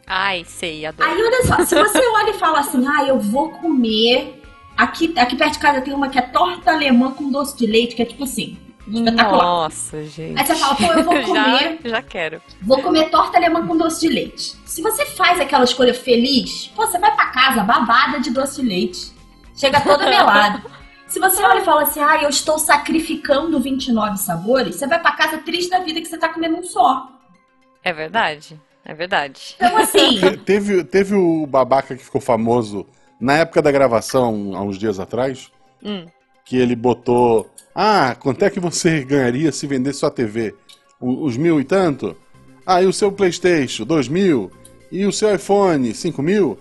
Ai, sei, adoro. Aí olha só, se você olha e fala assim, ah, eu vou comer Aqui, aqui perto de casa tem uma que é torta alemã com doce de leite, que é tipo assim. Espetacular. Nossa, gente. Aí você fala, pô, eu vou comer. já, já quero. Vou comer torta alemã com doce de leite. Se você faz aquela escolha feliz, pô, você vai pra casa babada de doce de leite. Chega toda melada. Se você olha e fala assim, ah, eu estou sacrificando 29 sabores, você vai pra casa triste da vida que você tá comendo um só. É verdade. É verdade. Então, assim. Te- Teve, teve o babaca que ficou famoso na época da gravação, há uns dias atrás, Hum. que ele botou. Ah, quanto é que você ganharia se vendesse sua TV? O- Os mil e tanto? Ah, e o seu PlayStation? Dois mil? E o seu iPhone? Cinco mil?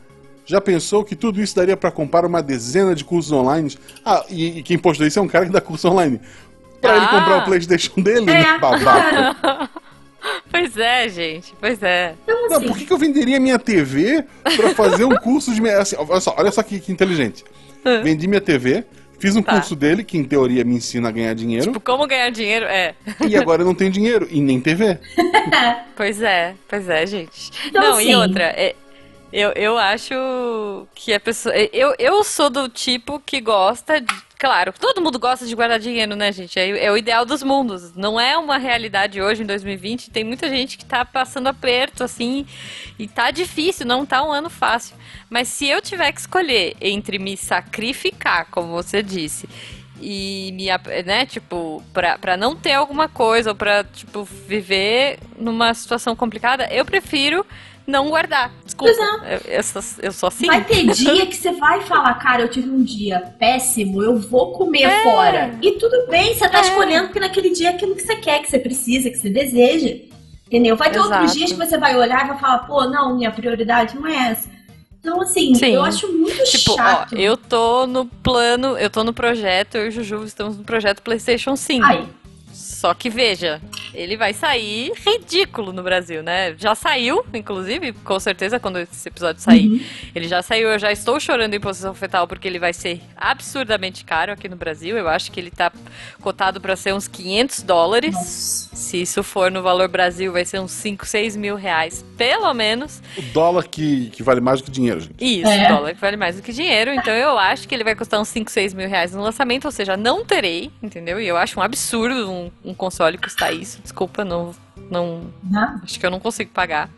Já pensou que tudo isso daria pra comprar uma dezena de cursos online? Ah, e, e quem postou isso é um cara que dá curso online. Pra ele Ah. comprar o PlayStation dele, É. né, babaca. Pois é, gente. Pois é. Então, Não, assim. por que, que eu venderia minha TV pra fazer um curso de. me- Assim, olha só, olha só que, que inteligente. Vendi minha TV, fiz um Tá. curso dele, que em teoria me ensina a ganhar dinheiro, Tipo, como ganhar dinheiro? É. e agora eu não tenho dinheiro, e nem TV. Pois é, pois é, gente. Então, não, e assim- outra, é, eu, eu acho que a pessoa. Eu, eu sou do tipo que gosta de. Claro, todo mundo gosta de guardar dinheiro, né, gente? É, é o ideal dos mundos. Não é uma realidade hoje, em 2020. Tem muita gente que tá passando aperto, assim, e tá difícil, não tá um ano fácil. Mas se eu tiver que escolher entre me sacrificar, como você disse, e me, né, tipo, pra, pra não ter alguma coisa ou pra, tipo, viver numa situação complicada, eu prefiro não guardar. Desculpa. Eu, eu sou, eu sou assim. Vai ter dia que você vai falar, cara, eu tive um dia péssimo, eu vou comer É. fora. E tudo bem, você tá É. escolhendo porque naquele dia é aquilo que você quer, que você precisa, que você deseja. Entendeu? Vai ter outros Exato. dias que você vai olhar e vai falar, pô, não, minha prioridade não é essa. Então, assim, Sim. eu acho muito Tipo, ó, chato. eu tô no plano, eu tô no projeto, eu e o Juju estamos no projeto PlayStation 5. Aí, Só que veja, ele vai sair ridículo no Brasil, né? Já saiu, inclusive, com certeza, quando esse episódio sair. Uhum. Ele já saiu, eu já estou chorando em posição fetal porque ele vai ser absurdamente caro aqui no Brasil. Eu acho que ele tá cotado para ser uns 500 dólares. Nossa. Se isso for no valor Brasil, vai ser uns 5, 6 mil reais, pelo menos. O dólar que, que vale mais do que dinheiro, gente. Isso, É. dólar que vale mais do que dinheiro. Então eu acho que ele vai custar uns 5, 6 mil reais no lançamento, ou seja, não terei, entendeu? E eu acho um absurdo um, um console custar isso. Desculpa, não, não. Né? Acho que eu não consigo pagar.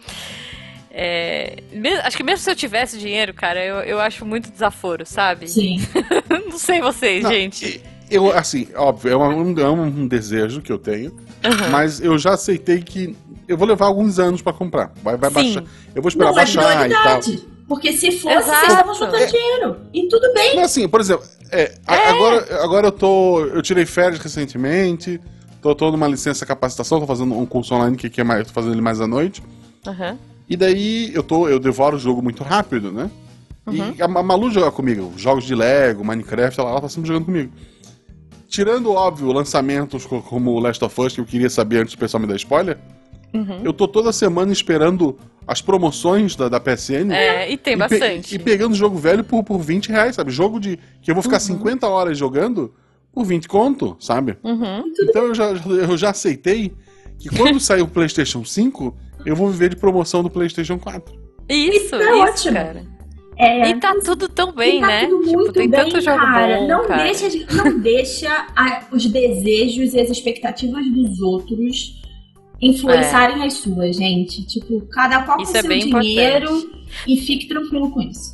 É, me- acho que mesmo se eu tivesse dinheiro, cara, eu, eu acho muito desaforo, sabe? Sim. não sei vocês, Não, gente. Eu, assim, óbvio, é um, é um desejo que eu tenho, Uhum. mas eu já aceitei que eu vou levar alguns anos pra comprar. Vai, vai Sim. baixar. Eu vou esperar Não é baixar e tal. Porque se fosse, Exato. vocês estavam juntando dinheiro. E tudo bem. Mas assim, por exemplo, é, a- Agora, agora eu tô. Eu tirei férias recentemente, tô, tô numa licença capacitação, tô fazendo um curso online que, que é mais, tô fazendo ele mais à noite. Uhum. E daí eu tô, eu devoro o jogo muito rápido, né? Uhum. E a, a Malu joga comigo, jogos de Lego, Minecraft, ela, ela tá sempre jogando comigo. Tirando, óbvio, lançamentos co- como o Last of Us, que eu queria saber antes do pessoal me dar spoiler, Uhum. eu tô toda semana esperando as promoções da, da PSN. É, e tem e pe- bastante. E pegando jogo velho por, por 20 reais, sabe? Jogo de. que eu vou Uhum. ficar 50 horas jogando por 20 conto, sabe? Uhum. Então eu já, eu já aceitei que quando sair o PlayStation 5, eu vou viver de promoção do PlayStation 4. Isso, Isso é isso, ótimo. cara. É, E tá tudo tão bem, tá né? tudo Tipo, muito tem bem, tanto jogo cara. bom, não cara. deixa, de- não deixa a- os desejos e as expectativas dos outros influenciarem as suas, gente. Tipo, cada qual com Isso é seu bem dinheiro importante. e fique tranquilo com isso.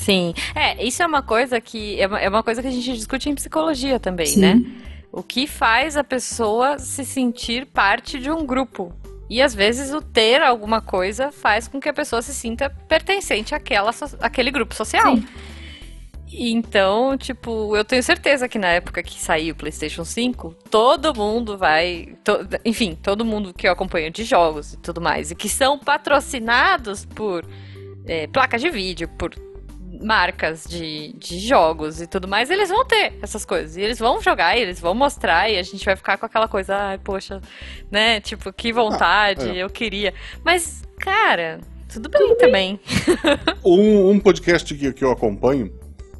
Sim. É, isso é uma coisa que é uma, é uma coisa que a gente discute em psicologia também, Sim. né? O que faz a pessoa se sentir parte de um grupo. E às vezes o ter alguma coisa faz com que a pessoa se sinta pertencente àquela, àquele grupo social. Sim. Então, tipo, eu tenho certeza que na época que saiu o PlayStation 5, todo mundo vai. to- enfim, todo mundo que eu acompanho de jogos e tudo mais, e que são patrocinados por é, placas de vídeo, por marcas de, de jogos e tudo mais, eles vão ter essas coisas. E eles vão jogar, e eles vão mostrar, e a gente vai ficar com aquela coisa, ai, poxa, né? Tipo, que vontade, é. eu queria. Mas, cara, tudo bem também. Um, um podcast que, que eu acompanho,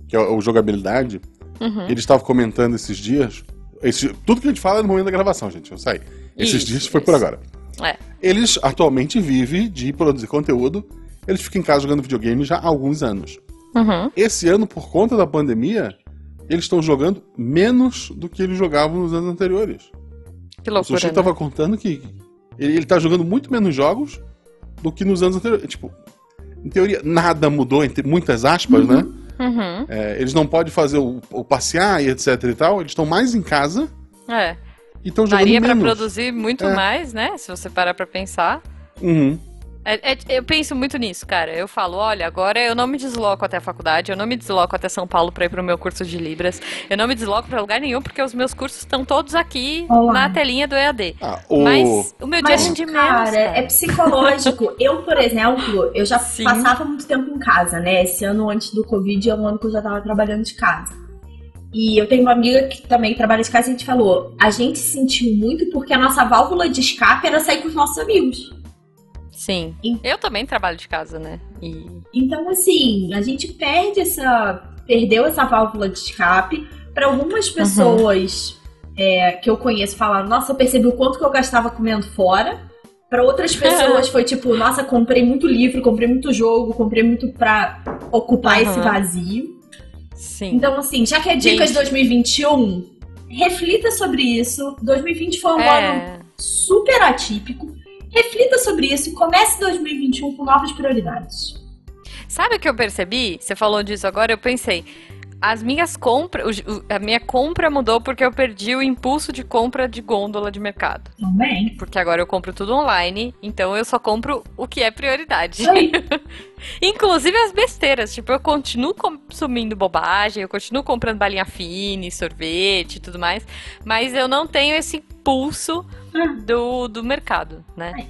que é o Jogabilidade, Uhum. ele estava comentando esses dias. esse- tudo que a gente fala é no momento da gravação, gente. Eu saí. Esses Isso, dias foi por isso. agora. É. Eles atualmente vivem de produzir conteúdo. Eles ficam em casa jogando videogame já há alguns anos. Uhum. Esse ano, por conta da pandemia, eles estão jogando menos do que eles jogavam nos anos anteriores. Que o loucura. Sushi né? tava contando que ele, ele tá jogando muito menos jogos do que nos anos anteriores. Tipo, em teoria, nada mudou, entre muitas aspas, né? Uhum. É, eles não podem fazer o, o passear e etc e tal. Eles estão mais em casa É. e estão jogando Daria pra menos. produzir muito É. mais, né? Se você parar pra pensar. Uhum. É- é- eu penso muito nisso, cara. Eu falo, olha, agora eu não me desloco até a faculdade, eu não me desloco até São Paulo pra ir pro meu curso de Libras, eu não me desloco pra lugar nenhum porque os meus cursos estão todos aqui Olá. na telinha do EAD. Ah, o... Mas o meu dia Mas, rende menos, cara, cara. é psicológico. eu, por exemplo, eu já Sim. passava muito tempo em casa, né? Esse ano antes do Covid é um ano que eu já tava trabalhando de casa. E eu tenho uma amiga que também trabalha de casa e a gente falou: a gente sentiu muito porque a nossa válvula de escape era sair com os nossos amigos. Sim. Em- Eu também trabalho de casa, né? E Então, assim, a gente perde essa. Perdeu essa válvula de escape. Para algumas pessoas é, que eu conheço falaram, nossa, eu percebi o quanto que eu gastava comendo fora. Para outras pessoas foi tipo, nossa, comprei muito livro, comprei muito jogo, comprei muito pra ocupar Aham. esse vazio. sim. Então, assim, já que é dicas Gente. 2021, reflita sobre isso. 2020 foi um ano é. super atípico. Reflita sobre isso. Comece 2021 com novas prioridades. Sabe o que eu percebi? Você falou disso agora, eu pensei. As minhas compras, a minha compra mudou porque eu perdi o impulso de compra de gôndola de mercado. Também. Porque agora eu compro tudo online, então eu só compro o que é prioridade. Inclusive as besteiras. Tipo, eu continuo consumindo bobagem, eu continuo comprando balinha fine, sorvete e tudo mais, mas eu não tenho esse impulso Ah. do, do mercado, né?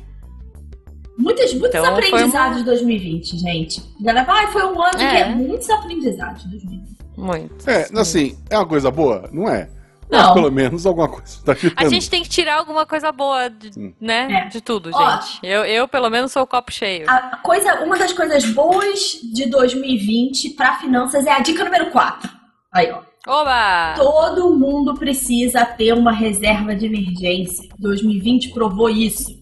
Muitos, muitos Então, aprendizados de 2020, gente. A galera fala, ah, foi um ano que É. é muitos aprendizados de 2020. Muito. É, assim, é uma coisa boa? Não é. Não. Mas pelo menos alguma coisa tá A ficando. gente tem que tirar alguma coisa boa, de- né? É. De tudo, Ó. gente. Eu, eu, pelo menos, sou o copo cheio. A coisa, uma das coisas boas de 2020 para finanças é a dica número 4. Aí, ó. Oba! Todo mundo precisa ter uma reserva de emergência. 2020 provou isso.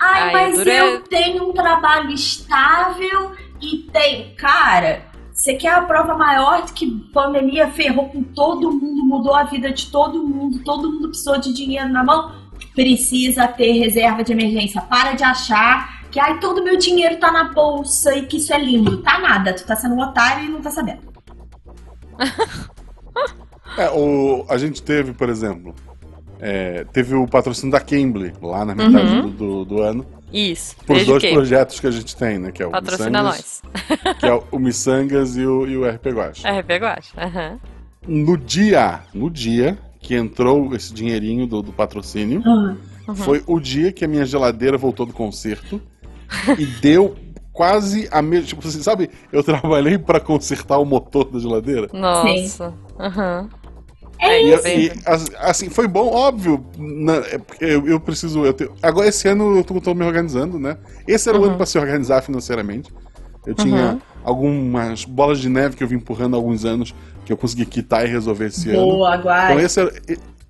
Ai, Ai, mas dura- eu tenho um trabalho estável e tenho. Cara, você quer a prova maior de que pandemia ferrou com todo mundo, mudou a vida de todo mundo, todo mundo precisou de dinheiro na mão? Precisa ter reserva de emergência. Para de achar que ai, todo meu dinheiro tá na bolsa e que isso é lindo. Tá nada, tu tá sendo um otário e não tá sabendo. É, o, a gente teve, por exemplo, é, teve o patrocínio da Cambly lá na metade Uhum. do, do, do ano. Isso. Por Desde dois que projetos que a gente tem, né? Que é o patrocina Missangas, nós. que é o Missangas e o, e o RP Guache. RP Guache. Aham. No dia, no dia que entrou esse dinheirinho do, do patrocínio, Ah, Uhum. foi o dia que a minha geladeira voltou do concerto e deu quase a mesma. Tipo, você sabe, eu trabalhei pra consertar o motor da geladeira. Nossa. Aham. É E, isso. e, as- assim, foi bom, óbvio. na- é porque eu, eu preciso. Eu tenho- agora, esse ano eu tô, tô me organizando, né? Esse era o Uhum. ano pra se organizar financeiramente. Eu tinha Uhum. algumas bolas de neve que eu vim empurrando há alguns anos que eu consegui quitar e resolver esse ano. boa, Então aguarde. esse era,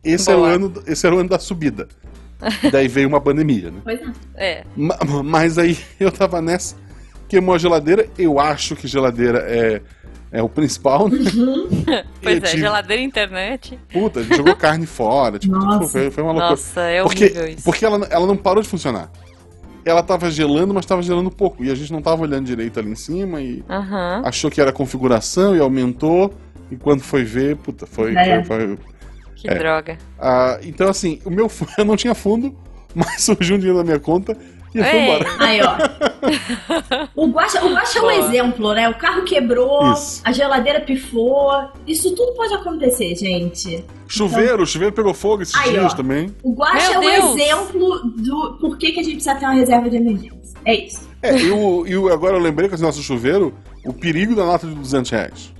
esse, era o Boa. ano, esse era o ano da subida. E daí veio uma pandemia, né? Pois é. É. Ma- Mas aí eu tava nessa, queimou a geladeira. Eu acho que geladeira é, é o principal, né? Pois Eu é, tive- geladeira e internet. Puta, a gente jogou carne fora. Tipo, Nossa. foi, foi uma loucura. Nossa, é porque horrível isso. porque ela, ela não parou de funcionar. Ela tava gelando, mas tava gelando pouco. E a gente não tava olhando direito ali em cima e Aham. achou que era configuração e aumentou. E quando foi ver, puta, foi. É. foi- foi- Que É. droga. Ah, então, assim, o meu eu não tinha fundo, mas surgiu um dinheiro na minha conta e fui Ei. embora. Aí, ó. O Guaxa, o Guaxa é um exemplo, né? O carro quebrou, Isso. a geladeira pifou. Isso tudo pode acontecer, gente. Chuveiro, o chuveiro pegou fogo esses Aí, dias ó. também. O Guaxa é um Deus. exemplo do por que, que a gente precisa ter uma reserva de emergência. É isso. É, e, o, e o- agora eu lembrei com esse nosso chuveiro o perigo da nota de 200 reais.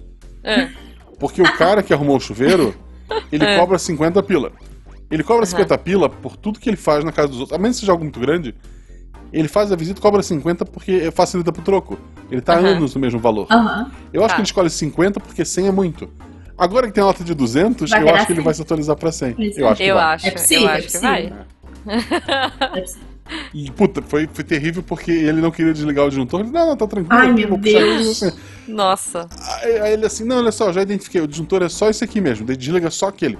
É. Porque o cara que arrumou o chuveiro, ele É. cobra 50 pila. Ele cobra Aham. 50 pila por tudo que ele faz na casa dos outros. A menos que seja algo muito grande, ele faz a visita e cobra 50 porque facilita pro troco. Ele tá Aham. anos no mesmo valor. Eu acho Tá. que ele escolhe 50 porque 100 é muito. Agora que tem a nota de 200, Vai eu acho que ele 100. vai se atualizar pra 100. Isso Eu acho que Eu vai. acho. É possível, eu é acho que possível. vai. É. E, puta, foi, foi terrível porque ele não queria desligar o disjuntor. Ele, não, não, tá tranquilo. Ai, aqui, meu puxar Deus. isso. Nossa. Aí, aí ele assim, não, olha só, já identifiquei, o disjuntor é só esse aqui mesmo, desliga só aquele.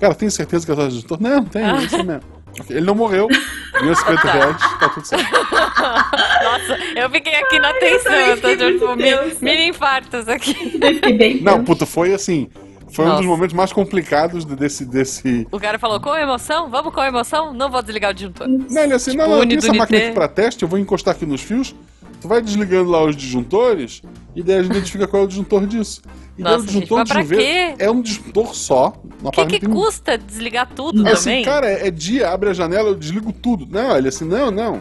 Cara, tem certeza que é só o disjuntor? Não, tem, é isso mesmo. Ele não morreu, ganhou 50 reais, tá tudo certo. Nossa, eu fiquei aqui na tensão. Eu tô tipo, mini infartos aqui. Eu Não, puta, foi assim, foi um Nossa. dos momentos mais complicados desse, desse... O cara falou, com emoção? Vamos com emoção? Não vou desligar o disjuntor. Não, ele assim, Tipo, não, não, tem essa Unidunité. máquina aqui pra teste, eu vou encostar aqui nos fios, vai desligando lá os disjuntores, e daí a gente identifica qual é o disjuntor disso. E daí Nossa, o gente, disjuntor mas de quê? é um disjuntor só. O que, que tem custa desligar tudo Assim, também? cara, é, é dia, abre a janela, eu desligo tudo. Não, ele assim, não, não.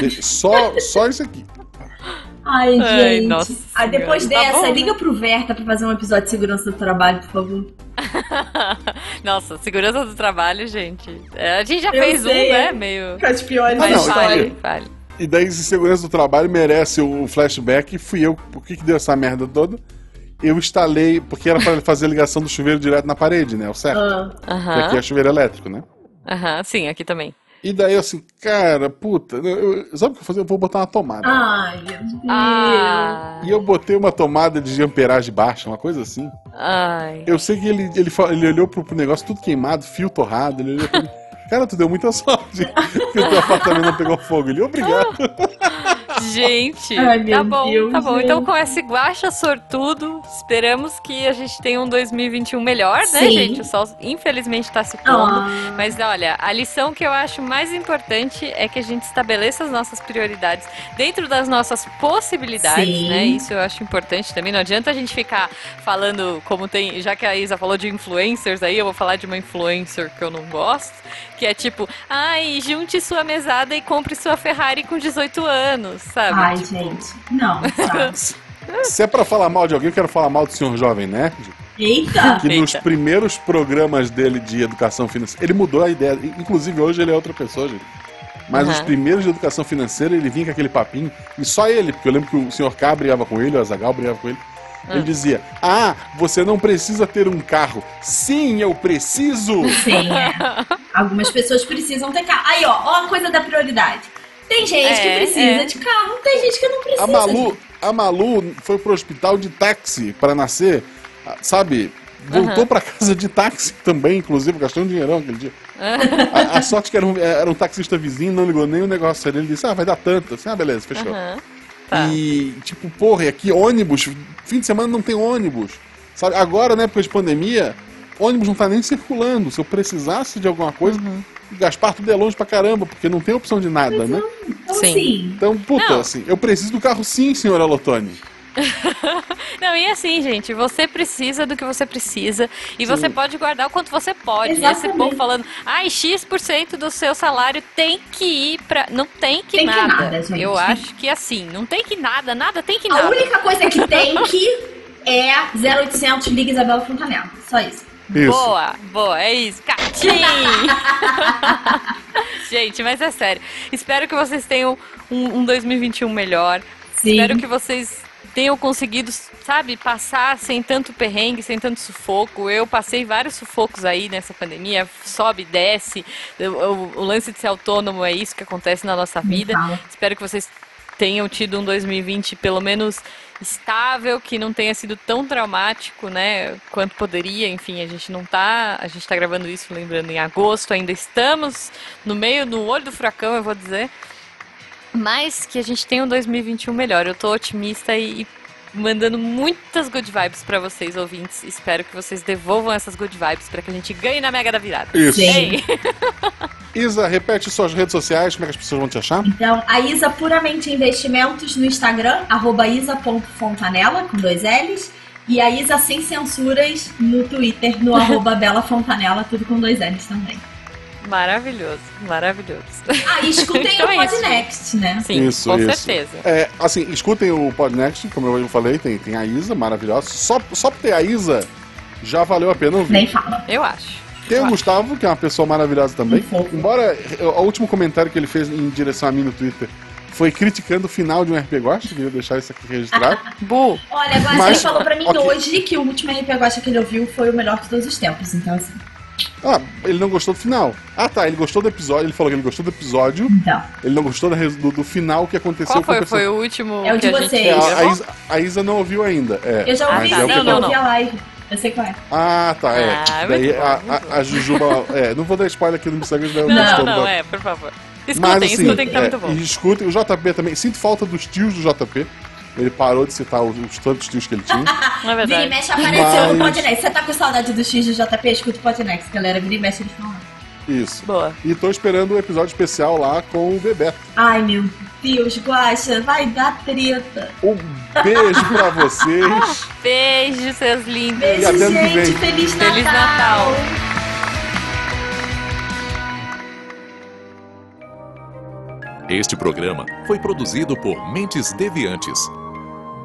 De- Só, só isso aqui. Ai, Ai, gente. nossa Aí depois senhora. Tá dessa, bom, né? liga pro Verta pra fazer um episódio de segurança do trabalho, por favor. Nossa, segurança do trabalho, gente. É, a gente já Eu fez sei, um, né? é. Meio. Com as piores Ah, não, fale, fale. E daí, se segurança do trabalho merece o flashback, fui eu. Por que, que deu essa merda toda? Eu instalei, porque era pra fazer a ligação do chuveiro direto na parede, né? O certo. Ah, Que aqui é chuveiro elétrico, né? Aham, sim, aqui também. E daí, eu assim, cara, puta, eu, eu- sabe o que eu vou fazer? Eu vou botar uma tomada. Ai, meu Deus. Ah, E eu botei uma tomada de amperagem baixa, uma coisa assim. ai. Eu sei que ele, ele, ele olhou pro, pro negócio tudo queimado, fio torrado, ele olhou. Cara, tu deu muita sorte que o teu apartamento não pegou fogo. Ele, obrigado. Gente, Ai, tá bom, Deus, tá bom. gente. Então, com esse guacha sortudo, esperamos que a gente tenha um 2021 melhor, né, Sim. gente? O sol, infelizmente, tá se pondo. Ah, Mas olha, a lição que eu acho mais importante é que a gente estabeleça as nossas prioridades dentro das nossas possibilidades, Sim. né? Isso eu acho importante também. Não adianta a gente ficar falando como tem, já que a Isa falou de influencers aí, eu vou falar de uma influencer que eu não gosto, que é tipo, ai, junte sua mesada e compre sua Ferrari com 18 anos, sabe? Ai, Tipo, gente. Não, sabe? Se é pra falar mal de alguém, eu quero falar mal do senhor Jovem Nerd. Eita! Que nos Eita. primeiros programas dele de educação financeira. Ele mudou a ideia. Inclusive, hoje ele é outra pessoa, gente. Mas os Aham. primeiros de educação financeira, ele vinha com aquele papinho. E só ele, porque eu lembro que o senhor K brigava com ele, o Azagal brigava com ele. Ele dizia: Ah, você não precisa ter um carro. Sim, eu preciso! Sim, é. Algumas pessoas precisam ter carro. Aí, ó, ó a coisa da prioridade. Tem gente É, que precisa é. de carro, tem gente que não precisa. A Malu, a Malu foi pro hospital de táxi para nascer, sabe? Voltou pra casa de táxi também, inclusive, gastou um dinheirão aquele dia. a, a sorte que era um, era um taxista vizinho, não ligou nem o negócio ali. Ele disse, ah, vai dar tanto. Assim, ah, beleza, fechou. aham. Tá. E, tipo, porra, e aqui ônibus, fim de semana não tem ônibus. Sabe, agora, na época de pandemia, ônibus não tá nem circulando. Se eu precisasse de alguma coisa, Uhum. Gaspar tudo é longe pra caramba, porque não tem opção de nada, né? Então, Sim. Então, puta, Não. assim, eu preciso do carro sim, senhora Lotone. Não, e assim, gente, você precisa do que você precisa e você pode guardar o quanto você pode. Esse Exatamente. povo falando, ai, X% do seu salário tem que ir pra. Não tem que Tem que nada. nada, gente. Eu acho que assim, não tem que nada, nada tem que a nada. única coisa que tem que é 0800 Liga Isabela Fontanella. Só isso. Isso. Boa, boa, é isso. Catim! gente, mas é sério. Espero que vocês tenham um, um 2021 melhor. Sim. Espero que vocês tenham conseguido, sabe, passar sem tanto perrengue, sem tanto sufoco. Eu passei vários sufocos aí nessa pandemia, sobe, desce. O, o- lance de ser autônomo é isso que acontece na nossa vida. Espero que vocês tenham tido um 2020 pelo menos estável, que não tenha sido tão traumático, né, quanto poderia. Enfim, a gente não tá, a gente tá gravando isso lembrando em agosto, ainda estamos no meio no olho do furacão, eu vou dizer. Mas que a gente tenha um 2021 melhor. Eu tô otimista e, e mandando muitas good vibes pra vocês ouvintes. Espero que vocês devolvam essas good vibes pra que a gente ganhe na Mega da Virada. Isso. Sim. Isa, repete suas redes sociais, como é que as pessoas vão te achar? Então, a Isa Puramente Investimentos no Instagram, arroba isa.fontanella, com dois L's. E a Isa Sem Censuras no Twitter, no arroba Bela Fontanella, tudo com dois L's também. Maravilhoso, maravilhoso. Ah, e escutem Então o é. Podnext, né? Sim, Isso, com isso. certeza. É, assim, escutem o Podnext, como eu falei, tem, tem a Isa, maravilhosa. Só, só por ter a Isa, já valeu a pena ouvir. Nem fala. Eu acho. Tem Eu o acho. Gustavo, que é uma pessoa maravilhosa também. Um fofo. Embora o último comentário que ele fez em direção a mim no Twitter foi criticando o final de um RP Gosta, queria deixar isso aqui registrado. Bu, Olha, agora Mas- ele falou pra mim ok. hoje que o último RP Gosta que ele ouviu foi o melhor de todos os tempos. Então, assim, Ah, ele não gostou do final. Ah, tá, ele gostou do episódio, ele falou que ele gostou do episódio, Então, ele não gostou do, do final que aconteceu Qual foi? Foi o último É o que de a gente vocês. É, a, a? Isa, a Isa não ouviu ainda. É, eu já ouvi tá. é o que Não, eu não, ouvi a live. Eu sei qual é. Ah, tá, é. Ah, Daí muito bom, a, a, a Jujuba. É, não vou dar spoiler aqui no Instagram, daí eu Não, gostou não, da- é, por favor. Escutem, Mas assim, escutem que tá é, muito bom. e escutem, o JP também. Sinto falta dos tios do JP. Ele parou de citar os, os tantos tios que ele tinha. Não é Vira e verdade. mexe apareceu no Mas- Podnext. Você tá com saudade do X do JP? Escuta o Podnext, galera. Vira e mexe eles falam. Isso. Boa. E tô esperando o episódio especial lá com o Bebeto. Ai, meu Deus, Guaxa, vai dar treta. Um beijo pra vocês. Beijo, seus lindos. E Beijo, até ano que gente. vem. Feliz Natal. Feliz Natal. Este programa foi produzido por Mentes Deviantes.